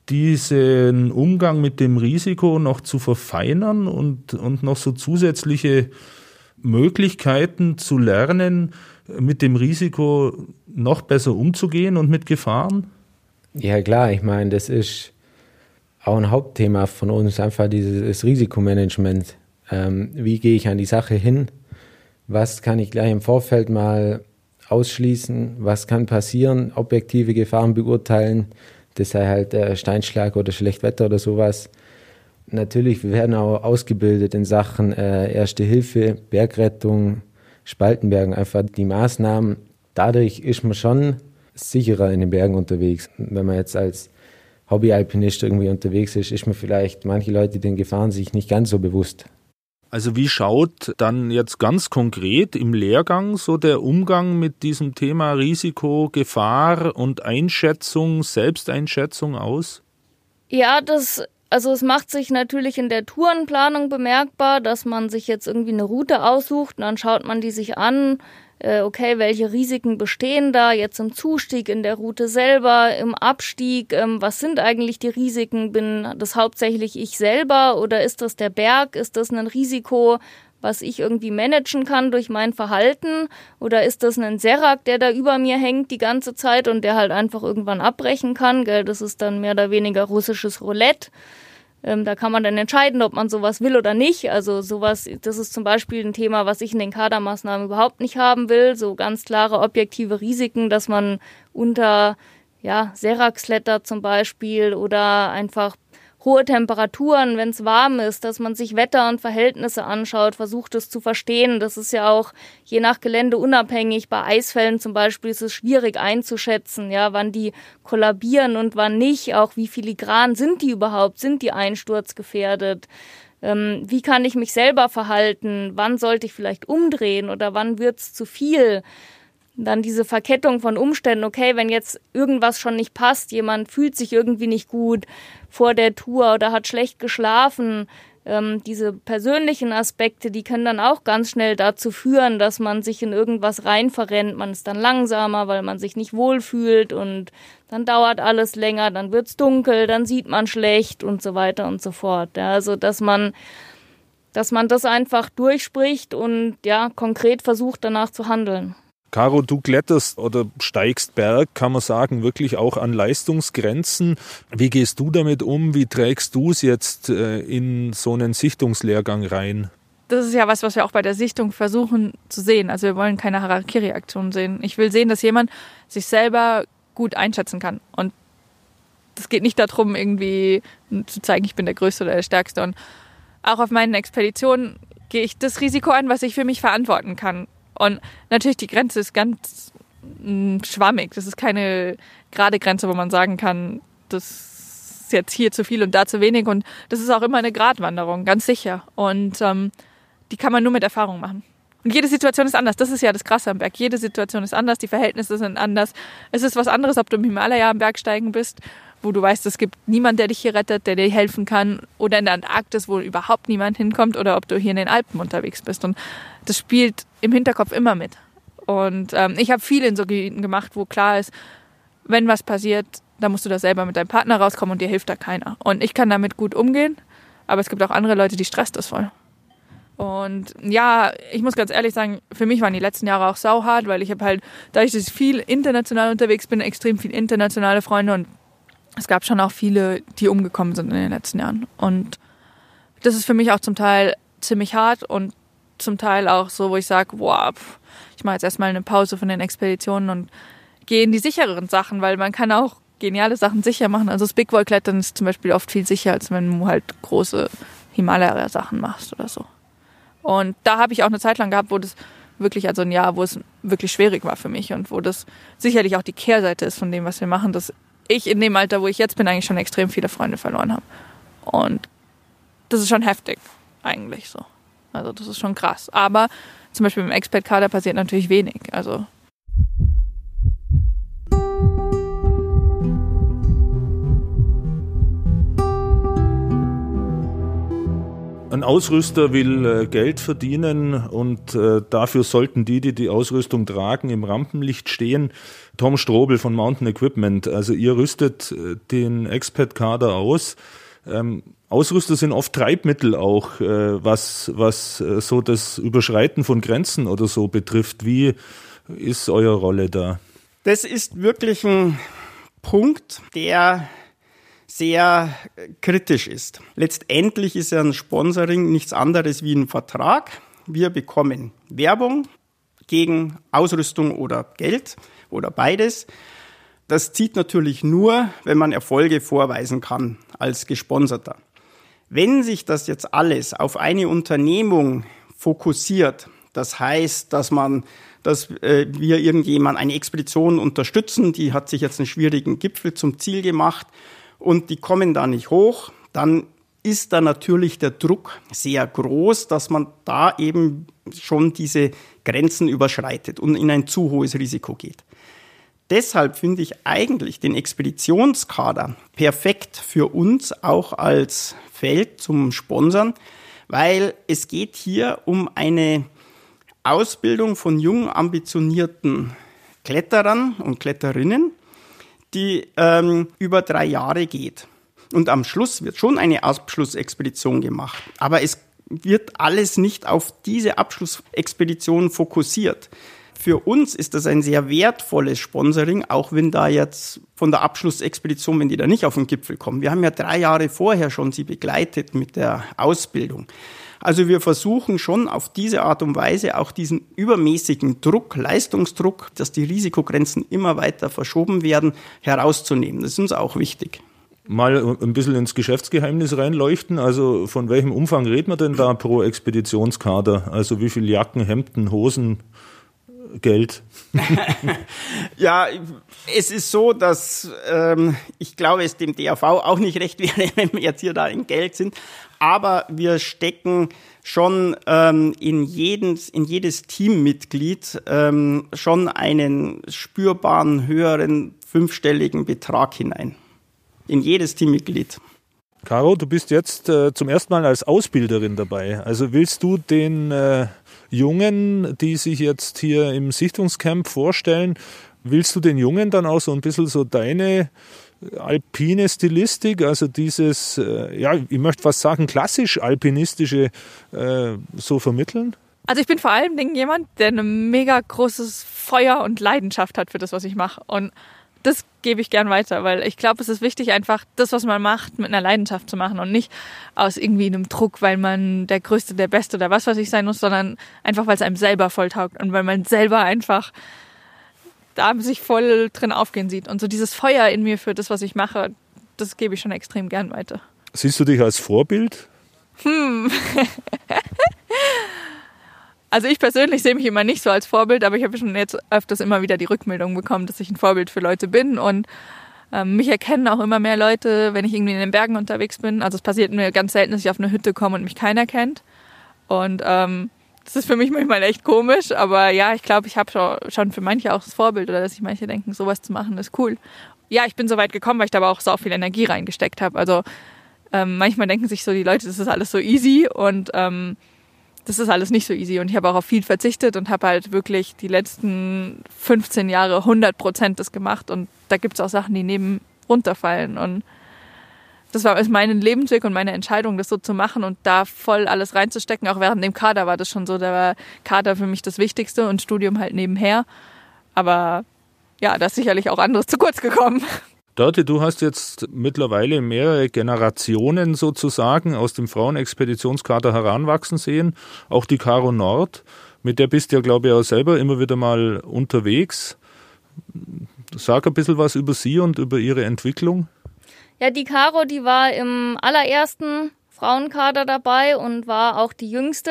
diesen Umgang mit dem Risiko noch zu verfeinern und, und noch so zusätzliche Möglichkeiten zu lernen, mit dem Risiko noch besser umzugehen und mit Gefahren? Ja klar, ich meine, das ist auch ein Hauptthema von uns, einfach dieses Risikomanagement. Ähm, wie gehe ich an die Sache hin? Was kann ich gleich im Vorfeld mal ausschließen? Was kann passieren? Objektive Gefahren beurteilen. Das sei halt äh, Steinschlag oder Schlechtwetter oder sowas. Natürlich, wir werden auch ausgebildet in Sachen äh, Erste Hilfe, Bergrettung, Spaltenbergen, einfach die Maßnahmen. Dadurch ist man schon sicherer in den Bergen unterwegs. Wenn man jetzt als Hobbyalpinist irgendwie unterwegs ist, ist man vielleicht manche Leute den Gefahren sich nicht ganz so bewusst. Also wie schaut dann jetzt ganz konkret im Lehrgang so der Umgang mit diesem Thema Risiko, Gefahr und Einschätzung, Selbsteinschätzung aus? Ja, das also es macht sich natürlich in der Tourenplanung bemerkbar, dass man sich jetzt irgendwie eine Route aussucht und dann schaut man die sich an, okay, welche Risiken bestehen da jetzt im Zustieg, in der Route selber, im Abstieg, ähm, was sind eigentlich die Risiken? Bin das hauptsächlich ich selber oder ist das der Berg? Ist das ein Risiko, was ich irgendwie managen kann durch mein Verhalten? Oder ist das ein Serak, der da über mir hängt die ganze Zeit und der halt einfach irgendwann abbrechen kann? Gell? Das ist dann mehr oder weniger russisches Roulette. Ähm, da kann man dann entscheiden, ob man sowas will oder nicht. Also sowas, das ist zum Beispiel ein Thema, was ich in den Kadermaßnahmen überhaupt nicht haben will. So ganz klare objektive Risiken, dass man unter ja, Seraxletter zum Beispiel oder einfach hohe Temperaturen, wenn es warm ist, dass man sich Wetter und Verhältnisse anschaut, versucht es zu verstehen. Das ist ja auch je nach Gelände unabhängig. Bei Eisfällen zum Beispiel ist es schwierig einzuschätzen, ja, wann die kollabieren und wann nicht. Auch wie filigran sind die überhaupt? Sind die einsturzgefährdet? Ähm, wie kann ich mich selber verhalten? Wann sollte ich vielleicht umdrehen oder wann wird's zu viel? Dann diese Verkettung von Umständen, okay, wenn jetzt irgendwas schon nicht passt, jemand fühlt sich irgendwie nicht gut vor der Tour oder hat schlecht geschlafen, ähm, diese persönlichen Aspekte, die können dann auch ganz schnell dazu führen, dass man sich in irgendwas rein verrennt. Man ist dann langsamer, weil man sich nicht wohlfühlt und dann dauert alles länger, dann wird's dunkel, dann sieht man schlecht und so weiter und so fort. Ja, also, dass man dass man das einfach durchspricht und ja, konkret versucht danach zu handeln. Caro, du kletterst oder steigst Berg, kann man sagen, wirklich auch an Leistungsgrenzen. Wie gehst du damit um? Wie trägst du es jetzt äh, in so einen Sichtungslehrgang rein? Das ist ja was, was wir auch bei der Sichtung versuchen zu sehen. Also wir wollen keine Harakiri-Aktion sehen. Ich will sehen, dass jemand sich selber gut einschätzen kann. Und es geht nicht darum, irgendwie zu zeigen, ich bin der Größte oder der Stärkste. Und auch auf meinen Expeditionen gehe ich das Risiko an, was ich für mich verantworten kann. Und natürlich, die Grenze ist ganz mm, schwammig. Das ist keine gerade Grenze, wo man sagen kann, das ist jetzt hier zu viel und da zu wenig. Und das ist auch immer eine Gratwanderung, ganz sicher. Und ähm, die kann man nur mit Erfahrung machen. Und jede Situation ist anders. Das ist ja das Krasse am Berg. Jede Situation ist anders, die Verhältnisse sind anders. Es ist was anderes, ob du im Himalaya am Berg steigen bist, wo du weißt, es gibt niemand, der dich hier rettet, der dir helfen kann, oder in der Antarktis, wo überhaupt niemand hinkommt, oder ob du hier in den Alpen unterwegs bist. Und das spielt im Hinterkopf immer mit. Und ähm, ich habe viel in so Gebieten gemacht, wo klar ist, wenn was passiert, dann musst du da selber mit deinem Partner rauskommen und dir hilft da keiner. Und ich kann damit gut umgehen, aber es gibt auch andere Leute, die stresst das voll. Und ja, ich muss ganz ehrlich sagen, für mich waren die letzten Jahre auch sauhart, weil ich habe halt, dass ich viel international unterwegs bin, extrem viel internationale Freunde und es gab schon auch viele, die umgekommen sind in den letzten Jahren. Und das ist für mich auch zum Teil ziemlich hart und zum Teil auch so, wo ich sage, boah, ich mache jetzt erstmal eine Pause von den Expeditionen und gehe in die sichereren Sachen, weil man kann auch geniale Sachen sicher machen. Also das Big Wall Klettern ist zum Beispiel oft viel sicherer, als wenn du halt große Himalaya-Sachen machst oder so. Und da habe ich auch eine Zeit lang gehabt, wo das wirklich, also ein Jahr, wo es wirklich schwierig war für mich und wo das sicherlich auch die Kehrseite ist von dem, was wir machen, dass ich in dem Alter, wo ich jetzt bin, eigentlich schon extrem viele Freunde verloren habe. Und das ist schon heftig, eigentlich so. Also das ist schon krass. Aber zum Beispiel im Expert-Kader passiert natürlich wenig. Also Ein Ausrüster will äh, Geld verdienen und äh, dafür sollten die, die die Ausrüstung tragen, im Rampenlicht stehen. Tom Strobel von Mountain Equipment, also ihr rüstet äh, den Expert-Kader aus. Ähm, Ausrüster sind oft Treibmittel auch, was, was so das Überschreiten von Grenzen oder so betrifft. Wie ist eure Rolle da? Das ist wirklich ein Punkt, der sehr kritisch ist. Letztendlich ist ja ein Sponsoring nichts anderes wie ein Vertrag. Wir bekommen Werbung gegen Ausrüstung oder Geld oder beides. Das zieht natürlich nur, wenn man Erfolge vorweisen kann als Gesponserter. Wenn sich das jetzt alles auf eine Unternehmung fokussiert, das heißt, dass man, dass äh, wir irgendjemand eine Expedition unterstützen, die hat sich jetzt einen schwierigen Gipfel zum Ziel gemacht und die kommen da nicht hoch, dann ist da natürlich der Druck sehr groß, dass man da eben schon diese Grenzen überschreitet und in ein zu hohes Risiko geht. Deshalb finde ich eigentlich den Expeditionskader perfekt für uns auch als Feld zum Sponsern, weil es geht hier um eine Ausbildung von jungen, ambitionierten Kletterern und Kletterinnen, die ähm, über drei Jahre geht. Und am Schluss wird schon eine Abschlussexpedition gemacht. Aber es wird alles nicht auf diese Abschlussexpedition fokussiert. Für uns ist das ein sehr wertvolles Sponsoring, auch wenn da jetzt von der Abschlussexpedition, wenn die da nicht auf den Gipfel kommen. Wir haben ja drei Jahre vorher schon sie begleitet mit der Ausbildung. Also wir versuchen schon auf diese Art und Weise auch diesen übermäßigen Druck, Leistungsdruck, dass die Risikogrenzen immer weiter verschoben werden, herauszunehmen. Das ist uns auch wichtig mal ein bisschen ins Geschäftsgeheimnis reinleuchten. Also von welchem Umfang reden wir denn da pro Expeditionskader? Also wie viel Jacken, Hemden, Hosen, Geld? ja, es ist so, dass ähm, ich glaube, es dem DAV auch nicht recht wäre, wenn wir jetzt hier da in Geld sind aber wir stecken schon ähm, in, jeden, in jedes Teammitglied ähm, schon einen spürbaren höheren fünfstelligen Betrag hinein. In jedes Teammitglied. Caro, du bist jetzt äh, zum ersten Mal als Ausbilderin dabei. Also willst du den äh, Jungen, die sich jetzt hier im Sichtungscamp vorstellen, willst du den Jungen dann auch so ein bisschen so deine alpine Stilistik, also dieses, äh, ja, ich möchte fast sagen, klassisch alpinistische äh, so vermitteln? Also ich bin vor allem jemand, der ein mega großes Feuer und Leidenschaft hat für das, was ich mache. Und das gebe ich gern weiter, weil ich glaube, es ist wichtig, einfach das, was man macht, mit einer Leidenschaft zu machen und nicht aus irgendwie einem Druck, weil man der Größte, der Beste oder was weiß ich sein muss, sondern einfach, weil es einem selber voll taugt und weil man selber einfach da sich voll drin aufgehen sieht. Und so dieses Feuer in mir für das, was ich mache, das gebe ich schon extrem gern weiter. Siehst du dich als Vorbild? Hm. also ich persönlich sehe mich immer nicht so als Vorbild, aber ich habe schon jetzt öfters immer wieder die Rückmeldung bekommen, dass ich ein Vorbild für Leute bin und ähm, mich erkennen auch immer mehr Leute, wenn ich irgendwie in den Bergen unterwegs bin. Also es passiert mir ganz selten, dass ich auf eine Hütte komme und mich keiner kennt. Und ähm, das ist für mich manchmal echt komisch, aber ja, ich glaube, ich habe schon für manche auch das Vorbild oder dass sich manche denken, sowas zu machen ist cool. Ja, ich bin so weit gekommen, weil ich da aber auch so viel Energie reingesteckt habe. Also ähm, manchmal denken sich so die Leute, das ist alles so easy und ähm, das ist alles nicht so easy. Und ich habe auch auf viel verzichtet und habe halt wirklich die letzten 15 Jahre 100 Prozent das gemacht. Und da gibt es auch Sachen, die neben runterfallen. Und das war mein Lebensweg und meine Entscheidung, das so zu machen und da voll alles reinzustecken. Auch während dem Kader war das schon so. Da war Kader für mich das Wichtigste und Studium halt nebenher. Aber ja, da ist sicherlich auch anderes zu kurz gekommen. Dörte, du hast jetzt mittlerweile mehrere Generationen sozusagen aus dem Frauenexpeditionskader heranwachsen sehen. Auch die Caro Nord, mit der bist du ja, glaube ich, auch selber immer wieder mal unterwegs. Sag ein bisschen was über sie und über ihre Entwicklung. Ja, die Caro, die war im allerersten Frauenkader dabei und war auch die jüngste.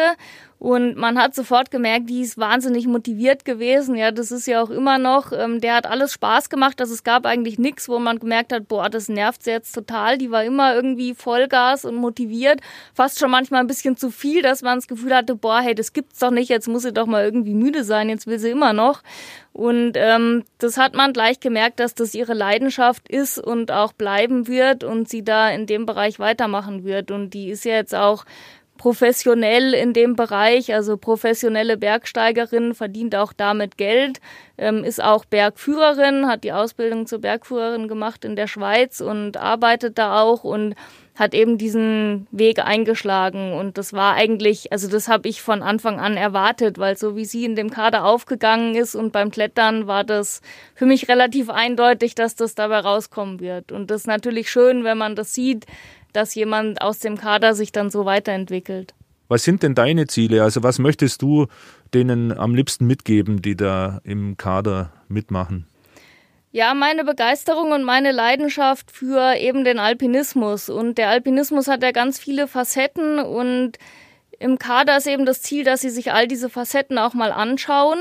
Und man hat sofort gemerkt, die ist wahnsinnig motiviert gewesen. Ja, das ist ja auch immer noch. Ähm, der hat alles Spaß gemacht. Also es gab eigentlich nichts, wo man gemerkt hat, boah, das nervt sie jetzt total. Die war immer irgendwie Vollgas und motiviert. Fast schon manchmal ein bisschen zu viel, dass man das Gefühl hatte, boah, hey, das gibt's doch nicht. Jetzt muss sie doch mal irgendwie müde sein. Jetzt will sie immer noch. Und ähm, das hat man gleich gemerkt, dass das ihre Leidenschaft ist und auch bleiben wird und sie da in dem Bereich weitermachen wird. Und die ist ja jetzt auch professionell in dem Bereich, also professionelle Bergsteigerin, verdient auch damit Geld, ähm, ist auch Bergführerin, hat die Ausbildung zur Bergführerin gemacht in der Schweiz und arbeitet da auch und hat eben diesen Weg eingeschlagen. Und das war eigentlich, also das habe ich von Anfang an erwartet, weil so wie sie in dem Kader aufgegangen ist und beim Klettern war das für mich relativ eindeutig, dass das dabei rauskommen wird. Und das ist natürlich schön, wenn man das sieht, dass jemand aus dem Kader sich dann so weiterentwickelt. Was sind denn deine Ziele? Also was möchtest du denen am liebsten mitgeben, die da im Kader mitmachen? Ja, meine Begeisterung und meine Leidenschaft für eben den Alpinismus. Und der Alpinismus hat ja ganz viele Facetten und im Kader ist eben das Ziel, dass sie sich all diese Facetten auch mal anschauen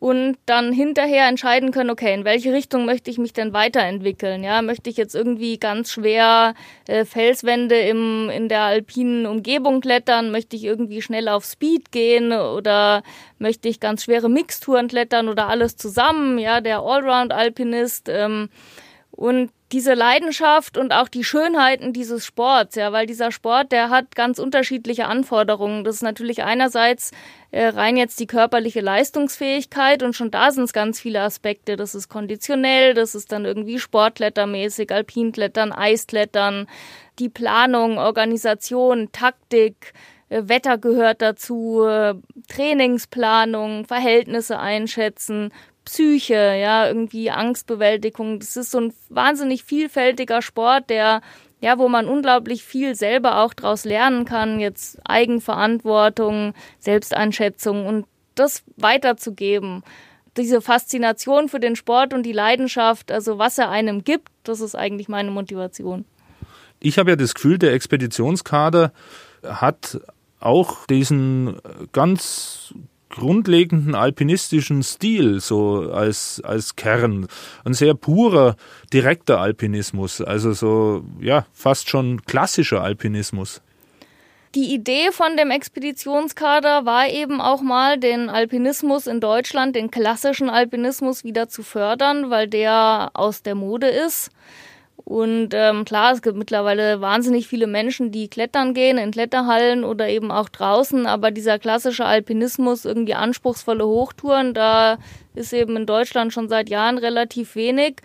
und dann hinterher entscheiden können, okay, in welche Richtung möchte ich mich denn weiterentwickeln? Ja, möchte ich jetzt irgendwie ganz schwer äh, Felswände im, in der alpinen Umgebung klettern? Möchte ich irgendwie schnell auf Speed gehen oder möchte ich ganz schwere Mixturen klettern oder alles zusammen? Ja, der Allround-Alpinist. Ähm, und diese Leidenschaft und auch die Schönheiten dieses Sports, ja, weil dieser Sport, der hat ganz unterschiedliche Anforderungen. Das ist natürlich einerseits äh, rein jetzt die körperliche Leistungsfähigkeit und schon da sind es ganz viele Aspekte. Das ist konditionell, das ist dann irgendwie Sportklettermäßig, Alpinklettern, Eisklettern, die Planung, Organisation, Taktik, äh, Wetter gehört dazu, äh, Trainingsplanung, Verhältnisse einschätzen, Psyche, ja, irgendwie Angstbewältigung. Das ist so ein wahnsinnig vielfältiger Sport, der ja, wo man unglaublich viel selber auch draus lernen kann, jetzt Eigenverantwortung, Selbsteinschätzung und das weiterzugeben. Diese Faszination für den Sport und die Leidenschaft, also was er einem gibt, das ist eigentlich meine Motivation. Ich habe ja das Gefühl, der Expeditionskader hat auch diesen ganz grundlegenden alpinistischen Stil so als, als Kern. Ein sehr purer, direkter Alpinismus, also so, ja, fast schon klassischer Alpinismus. Die Idee von dem Expeditionskader war eben auch mal, den Alpinismus in Deutschland, den klassischen Alpinismus wieder zu fördern, weil der aus der Mode ist. Und ähm, klar, es gibt mittlerweile wahnsinnig viele Menschen, die klettern gehen in Kletterhallen oder eben auch draußen, aber dieser klassische Alpinismus, irgendwie anspruchsvolle Hochtouren, da ist eben in Deutschland schon seit Jahren relativ wenig.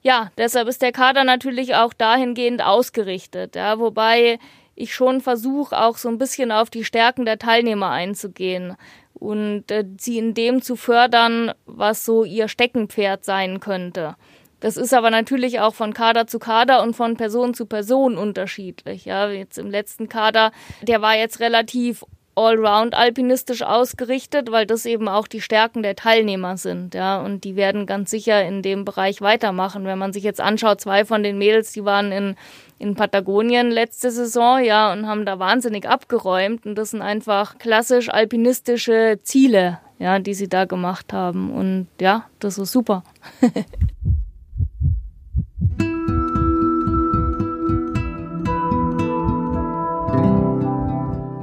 Ja, deshalb ist der Kader natürlich auch dahingehend ausgerichtet, ja, wobei ich schon versuche, auch so ein bisschen auf die Stärken der Teilnehmer einzugehen und äh, sie in dem zu fördern, was so ihr Steckenpferd sein könnte. Das ist aber natürlich auch von Kader zu Kader und von Person zu Person unterschiedlich. Ja, jetzt im letzten Kader, der war jetzt relativ allround alpinistisch ausgerichtet, weil das eben auch die Stärken der Teilnehmer sind, ja, und die werden ganz sicher in dem Bereich weitermachen. Wenn man sich jetzt anschaut, zwei von den Mädels, die waren in in Patagonien letzte Saison, ja, und haben da wahnsinnig abgeräumt und das sind einfach klassisch alpinistische Ziele, ja, die sie da gemacht haben und ja, das ist super.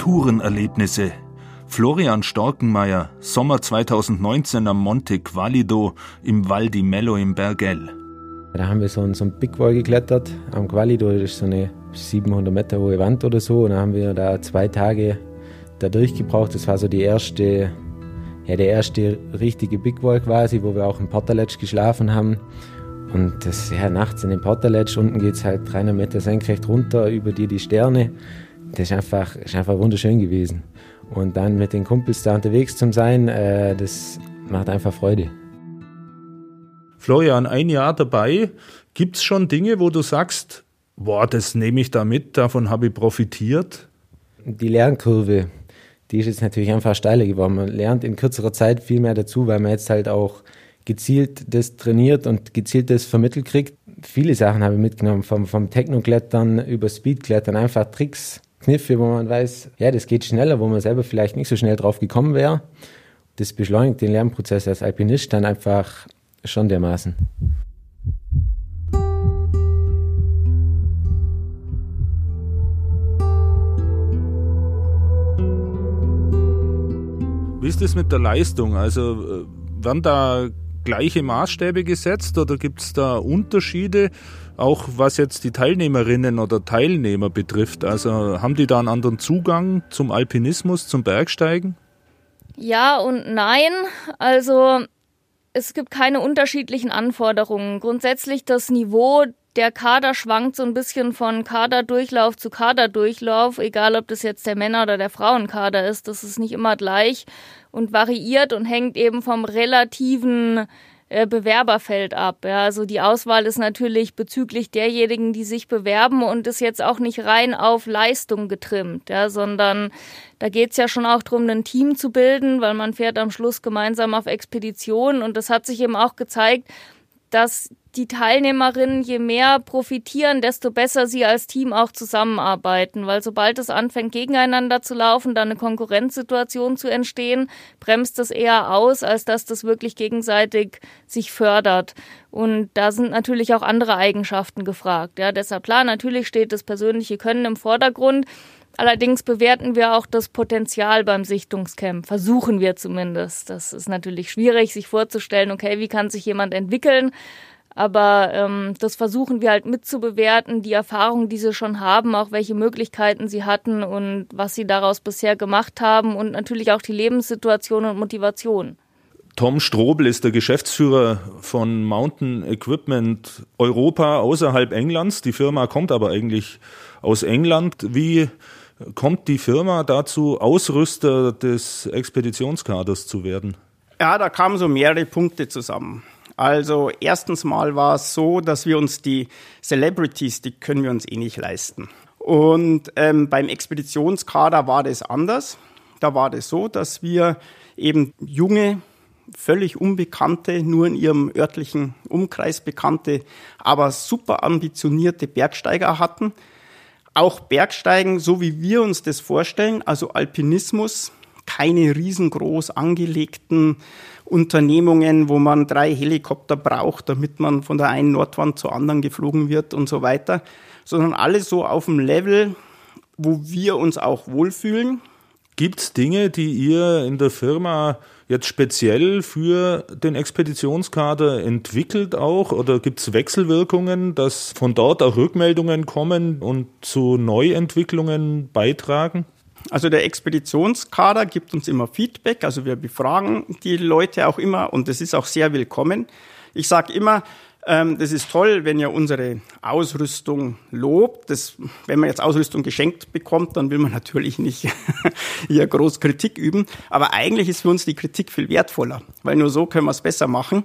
Tourenerlebnisse. Florian Storkenmeier, Sommer 2019 am Monte Qualido im Val di Mello im Bergell. Da haben wir so einen, so einen Big Wall geklettert. Am Qualido das ist so eine 700 Meter hohe Wand oder so. Und da haben wir da zwei Tage da durchgebraucht. Das war so die erste, ja, der erste richtige Big Wall quasi, wo wir auch im Portaletsch geschlafen haben. Und das, ja, nachts in den Portaletsch, unten geht es halt 300 Meter senkrecht runter, über dir die Sterne. Das ist einfach, ist einfach wunderschön gewesen. Und dann mit den Kumpels da unterwegs zu sein, äh, das macht einfach Freude. Florian, ein Jahr dabei. Gibt es schon Dinge, wo du sagst, boah, das nehme ich da mit, davon habe ich profitiert? Die Lernkurve, die ist jetzt natürlich einfach steiler geworden. Man lernt in kürzerer Zeit viel mehr dazu, weil man jetzt halt auch gezielt das trainiert und gezielt das vermittelt kriegt. Viele Sachen habe ich mitgenommen, vom, vom Techno-Klettern über Speed-Klettern, einfach Tricks, Kniffe, wo man weiß, ja, das geht schneller, wo man selber vielleicht nicht so schnell drauf gekommen wäre. Das beschleunigt den Lernprozess als Alpinist dann einfach schon dermaßen. Wie ist es mit der Leistung? Also äh, werden da gleiche Maßstäbe gesetzt oder gibt es da Unterschiede, auch was jetzt die Teilnehmerinnen oder Teilnehmer betrifft? Also haben die da einen anderen Zugang zum Alpinismus, zum Bergsteigen? Ja und nein. Also es gibt keine unterschiedlichen Anforderungen. Grundsätzlich das Niveau der Kader schwankt so ein bisschen von Kaderdurchlauf zu Kaderdurchlauf, egal ob das jetzt der Männer- oder der Frauenkader ist. Das ist nicht immer gleich und variiert und hängt eben vom relativen äh, Bewerberfeld ab. Ja, also die Auswahl ist natürlich bezüglich derjenigen, die sich bewerben und ist jetzt auch nicht rein auf Leistung getrimmt, ja, sondern da geht's ja schon auch darum, ein Team zu bilden, weil man fährt am Schluss gemeinsam auf Expedition und das hat sich eben auch gezeigt, dass die Teilnehmerinnen je mehr profitieren, desto besser sie als Team auch zusammenarbeiten. Weil sobald es anfängt, gegeneinander zu laufen, dann eine Konkurrenzsituation zu entstehen, bremst das eher aus, als dass das wirklich gegenseitig sich fördert. Und da sind natürlich auch andere Eigenschaften gefragt. Ja, deshalb klar, natürlich steht das persönliche Können im Vordergrund. Allerdings bewerten wir auch das Potenzial beim Sichtungscamp. Versuchen wir zumindest. Das ist natürlich schwierig, sich vorzustellen, okay, wie kann sich jemand entwickeln? Aber ähm, das versuchen wir halt mitzubewerten, die Erfahrungen, die sie schon haben, auch welche Möglichkeiten sie hatten und was sie daraus bisher gemacht haben und natürlich auch die Lebenssituation und Motivation. Tom Strobel ist der Geschäftsführer von Mountain Equipment Europa außerhalb Englands. Die Firma kommt aber eigentlich aus England. Wie kommt die Firma dazu, Ausrüster des Expeditionskaders zu werden? Ja, da kamen so mehrere Punkte zusammen. Also erstens mal war es so, dass wir uns die Celebrities, die können wir uns eh nicht leisten. Und ähm, beim Expeditionskader war das anders. Da war das so, dass wir eben junge, völlig unbekannte, nur in ihrem örtlichen Umkreis bekannte, aber super ambitionierte Bergsteiger hatten. Auch Bergsteigen, so wie wir uns das vorstellen, also Alpinismus, keine riesengroß angelegten Unternehmungen, wo man drei Helikopter braucht, damit man von der einen Nordwand zur anderen geflogen wird und so weiter, sondern alles so auf dem Level, wo wir uns auch wohlfühlen. Gibt es Dinge, die ihr in der Firma jetzt speziell für den Expeditionskader entwickelt auch? Oder gibt es Wechselwirkungen, dass von dort auch Rückmeldungen kommen und zu Neuentwicklungen beitragen? Also der Expeditionskader gibt uns immer Feedback, also wir befragen die Leute auch immer und das ist auch sehr willkommen. Ich sage immer, ähm, das ist toll, wenn ihr unsere Ausrüstung lobt. Das, wenn man jetzt Ausrüstung geschenkt bekommt, dann will man natürlich nicht hier groß Kritik üben. Aber eigentlich ist für uns die Kritik viel wertvoller, weil nur so können wir es besser machen.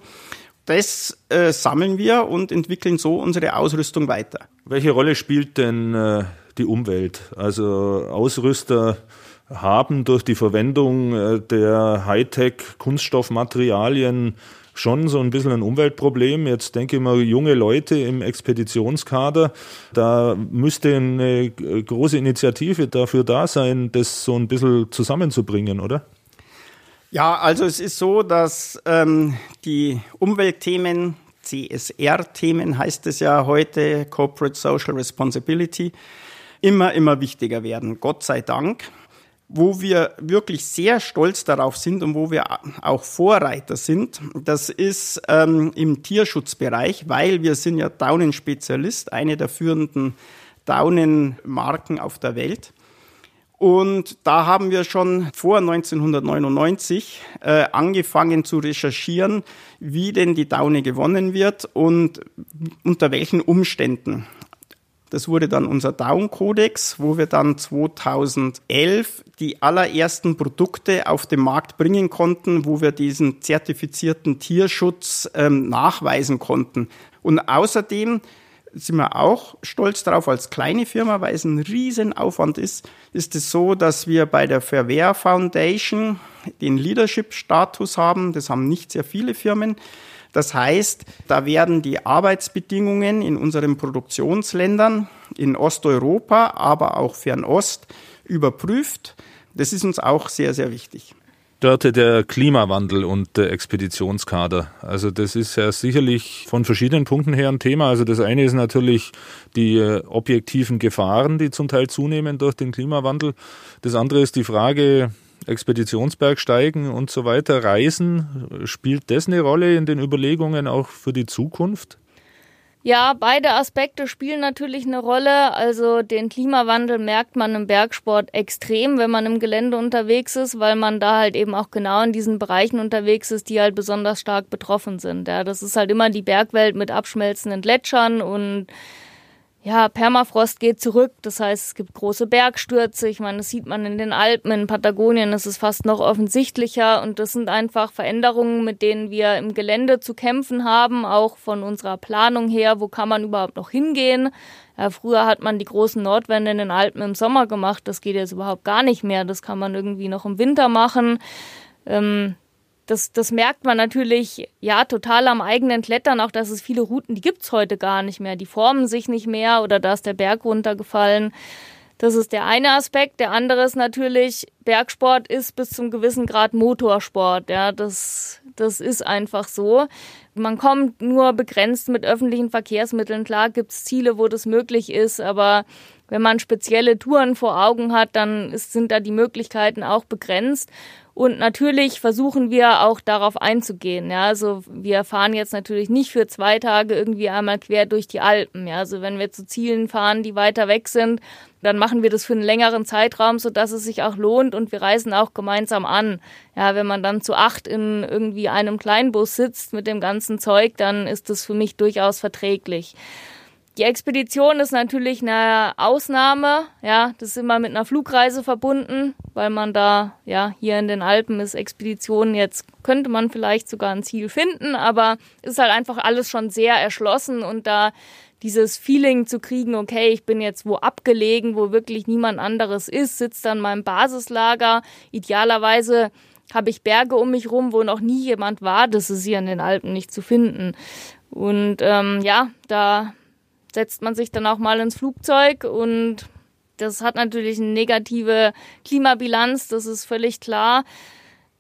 Das äh, sammeln wir und entwickeln so unsere Ausrüstung weiter. Welche Rolle spielt denn äh, die Umwelt. Also Ausrüster haben durch die Verwendung äh, der Hightech-Kunststoffmaterialien schon so ein bisschen ein Umweltproblem. Jetzt denke ich mal, junge Leute im Expeditionskader, da müsste eine große Initiative dafür da sein, das so ein bisschen zusammenzubringen, oder? Ja, also es ist so, dass ähm, die Umweltthemen, CSR-Themen heißt es ja heute, Corporate Social Responsibility, immer, immer wichtiger werden, Gott sei Dank. Wo wir wirklich sehr stolz darauf sind und wo wir auch Vorreiter sind, das ist ähm, im Tierschutzbereich, weil wir sind ja Daunenspezialist, eine der führenden Daunenmarken auf der Welt. Und da haben wir schon vor 1999 äh, angefangen zu recherchieren, wie denn die Daune gewonnen wird und unter welchen Umständen. Das wurde dann unser Down-Kodex, wo wir dann 2011 die allerersten Produkte auf den Markt bringen konnten, wo wir diesen zertifizierten Tierschutz ähm, nachweisen konnten. Und außerdem sind wir auch stolz darauf als kleine Firma, weil es ein Riesenaufwand ist, ist es so, dass wir bei der Verwehr Foundation den Leadership-Status haben. Das haben nicht sehr viele Firmen. Das heißt, da werden die Arbeitsbedingungen in unseren Produktionsländern in Osteuropa, aber auch Fernost überprüft. Das ist uns auch sehr, sehr wichtig. Dörte der Klimawandel und der Expeditionskader. Also das ist ja sicherlich von verschiedenen Punkten her ein Thema. Also das eine ist natürlich die äh, objektiven Gefahren, die zum Teil zunehmen durch den Klimawandel. Das andere ist die Frage, Expeditionsbergsteigen und so weiter, Reisen, spielt das eine Rolle in den Überlegungen auch für die Zukunft? Ja, beide Aspekte spielen natürlich eine Rolle. Also den Klimawandel merkt man im Bergsport extrem, wenn man im Gelände unterwegs ist, weil man da halt eben auch genau in diesen Bereichen unterwegs ist, die halt besonders stark betroffen sind. Ja, das ist halt immer die Bergwelt mit abschmelzenden Gletschern und ja, Permafrost geht zurück. Das heißt, es gibt große Bergstürze. Ich meine, das sieht man in den Alpen, in Patagonien ist es fast noch offensichtlicher. Und das sind einfach Veränderungen, mit denen wir im Gelände zu kämpfen haben, auch von unserer Planung her. Wo kann man überhaupt noch hingehen? Ja, früher hat man die großen Nordwände in den Alpen im Sommer gemacht. Das geht jetzt überhaupt gar nicht mehr. Das kann man irgendwie noch im Winter machen. Ähm, das, das merkt man natürlich ja total am eigenen Klettern, auch dass es viele Routen, die gibt's heute gar nicht mehr. Die formen sich nicht mehr oder da ist der Berg runtergefallen. Das ist der eine Aspekt. Der andere ist natürlich, Bergsport ist bis zum gewissen Grad Motorsport. Ja, das, das ist einfach so. Man kommt nur begrenzt mit öffentlichen Verkehrsmitteln. Klar gibt's Ziele, wo das möglich ist, aber wenn man spezielle Touren vor Augen hat, dann ist, sind da die Möglichkeiten auch begrenzt. Und natürlich versuchen wir auch darauf einzugehen. Ja, also wir fahren jetzt natürlich nicht für zwei Tage irgendwie einmal quer durch die Alpen. Ja, also wenn wir zu Zielen fahren, die weiter weg sind, dann machen wir das für einen längeren Zeitraum, so dass es sich auch lohnt und wir reisen auch gemeinsam an. Ja, wenn man dann zu acht in irgendwie einem Kleinbus sitzt mit dem ganzen Zeug, dann ist das für mich durchaus verträglich. Die Expedition ist natürlich eine Ausnahme. Ja, das ist immer mit einer Flugreise verbunden, weil man da, ja, hier in den Alpen ist Expedition. Jetzt könnte man vielleicht sogar ein Ziel finden, aber ist halt einfach alles schon sehr erschlossen und da dieses Feeling zu kriegen, okay, ich bin jetzt wo abgelegen, wo wirklich niemand anderes ist, sitzt dann meinem Basislager. Idealerweise habe ich Berge um mich rum, wo noch nie jemand war. Das ist hier in den Alpen nicht zu finden. Und ähm, ja, da setzt man sich dann auch mal ins Flugzeug und das hat natürlich eine negative Klimabilanz, das ist völlig klar.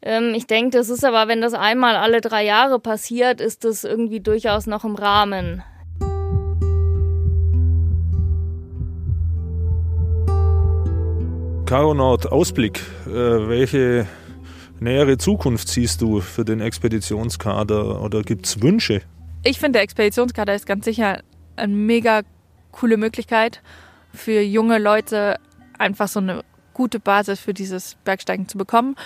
Ähm, ich denke, das ist aber, wenn das einmal alle drei Jahre passiert, ist das irgendwie durchaus noch im Rahmen. Karonaut, Ausblick. Äh, welche nähere Zukunft siehst du für den Expeditionskader oder gibt es Wünsche? Ich finde, der Expeditionskader ist ganz sicher eine mega coole Möglichkeit für junge Leute, einfach so eine gute Basis für dieses Bergsteigen zu bekommen,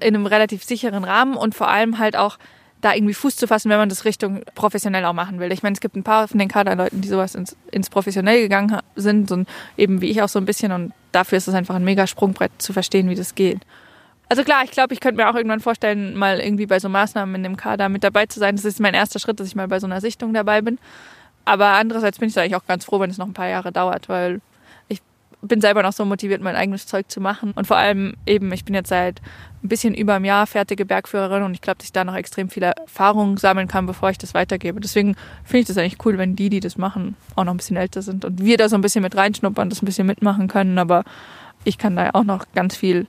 in einem relativ sicheren Rahmen und vor allem halt auch da irgendwie Fuß zu fassen, wenn man das Richtung professionell auch machen will. Ich meine, es gibt ein paar von den Kaderleuten, die sowas ins, ins professionell gegangen sind und eben wie ich auch so ein bisschen und dafür ist es einfach ein mega Sprungbrett zu verstehen, wie das geht. Also klar, ich glaube, ich könnte mir auch irgendwann vorstellen, mal irgendwie bei so Maßnahmen in dem Kader mit dabei zu sein. Das ist mein erster Schritt, dass ich mal bei so einer Sichtung dabei bin. Aber andererseits bin ich eigentlich auch ganz froh, wenn es noch ein paar Jahre dauert, weil ich bin selber noch so motiviert, mein eigenes Zeug zu machen. Und vor allem eben, ich bin jetzt seit ein bisschen über einem Jahr fertige Bergführerin und ich glaube, dass ich da noch extrem viel Erfahrung sammeln kann, bevor ich das weitergebe. Deswegen finde ich das eigentlich cool, wenn die, die das machen, auch noch ein bisschen älter sind und wir da so ein bisschen mit reinschnuppern, das ein bisschen mitmachen können. Aber ich kann da auch noch ganz viel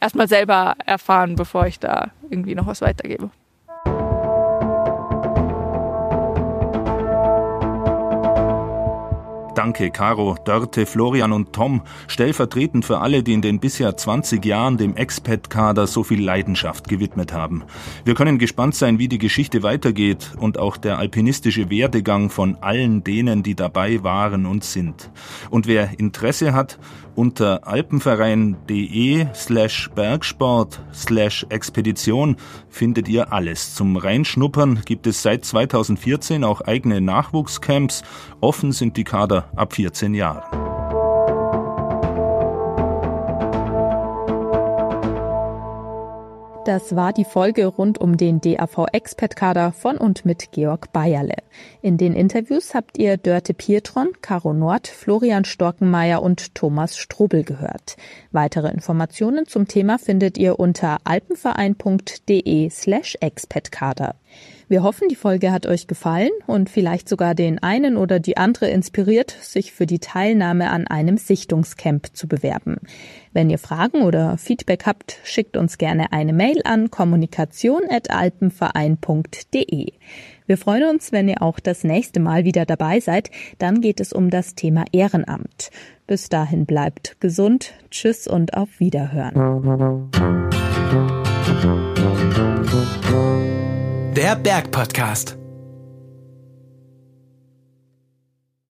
erstmal selber erfahren, bevor ich da irgendwie noch was weitergebe. Danke, Caro, Dörte, Florian und Tom, stellvertretend für alle, die in den bisher 20 Jahren dem Expat-Kader so viel Leidenschaft gewidmet haben. Wir können gespannt sein, wie die Geschichte weitergeht und auch der alpinistische Werdegang von allen denen, die dabei waren und sind. Und wer Interesse hat, unter alpenverein.de slash Bergsport slash Expedition findet ihr alles. Zum Reinschnuppern gibt es seit 2014 auch eigene Nachwuchscamps. Offen sind die Kader ab 14 Jahren. Das war die Folge rund um den DAV Expert-Kader von und mit Georg Bayerle. In den Interviews habt ihr Dörte Pietron, Caro Nord, Florian Storkenmeier und Thomas Strobel gehört. Weitere Informationen zum Thema findet ihr unter alpenverein.de slash expertkader. Wir hoffen, die Folge hat euch gefallen und vielleicht sogar den einen oder die andere inspiriert, sich für die Teilnahme an einem Sichtungscamp zu bewerben. Wenn ihr Fragen oder Feedback habt, schickt uns gerne eine Mail an kommunikation.alpenverein.de. Wir freuen uns, wenn ihr auch das nächste Mal wieder dabei seid. Dann geht es um das Thema Ehrenamt. Bis dahin bleibt gesund. Tschüss und auf Wiederhören. Der Bergpodcast.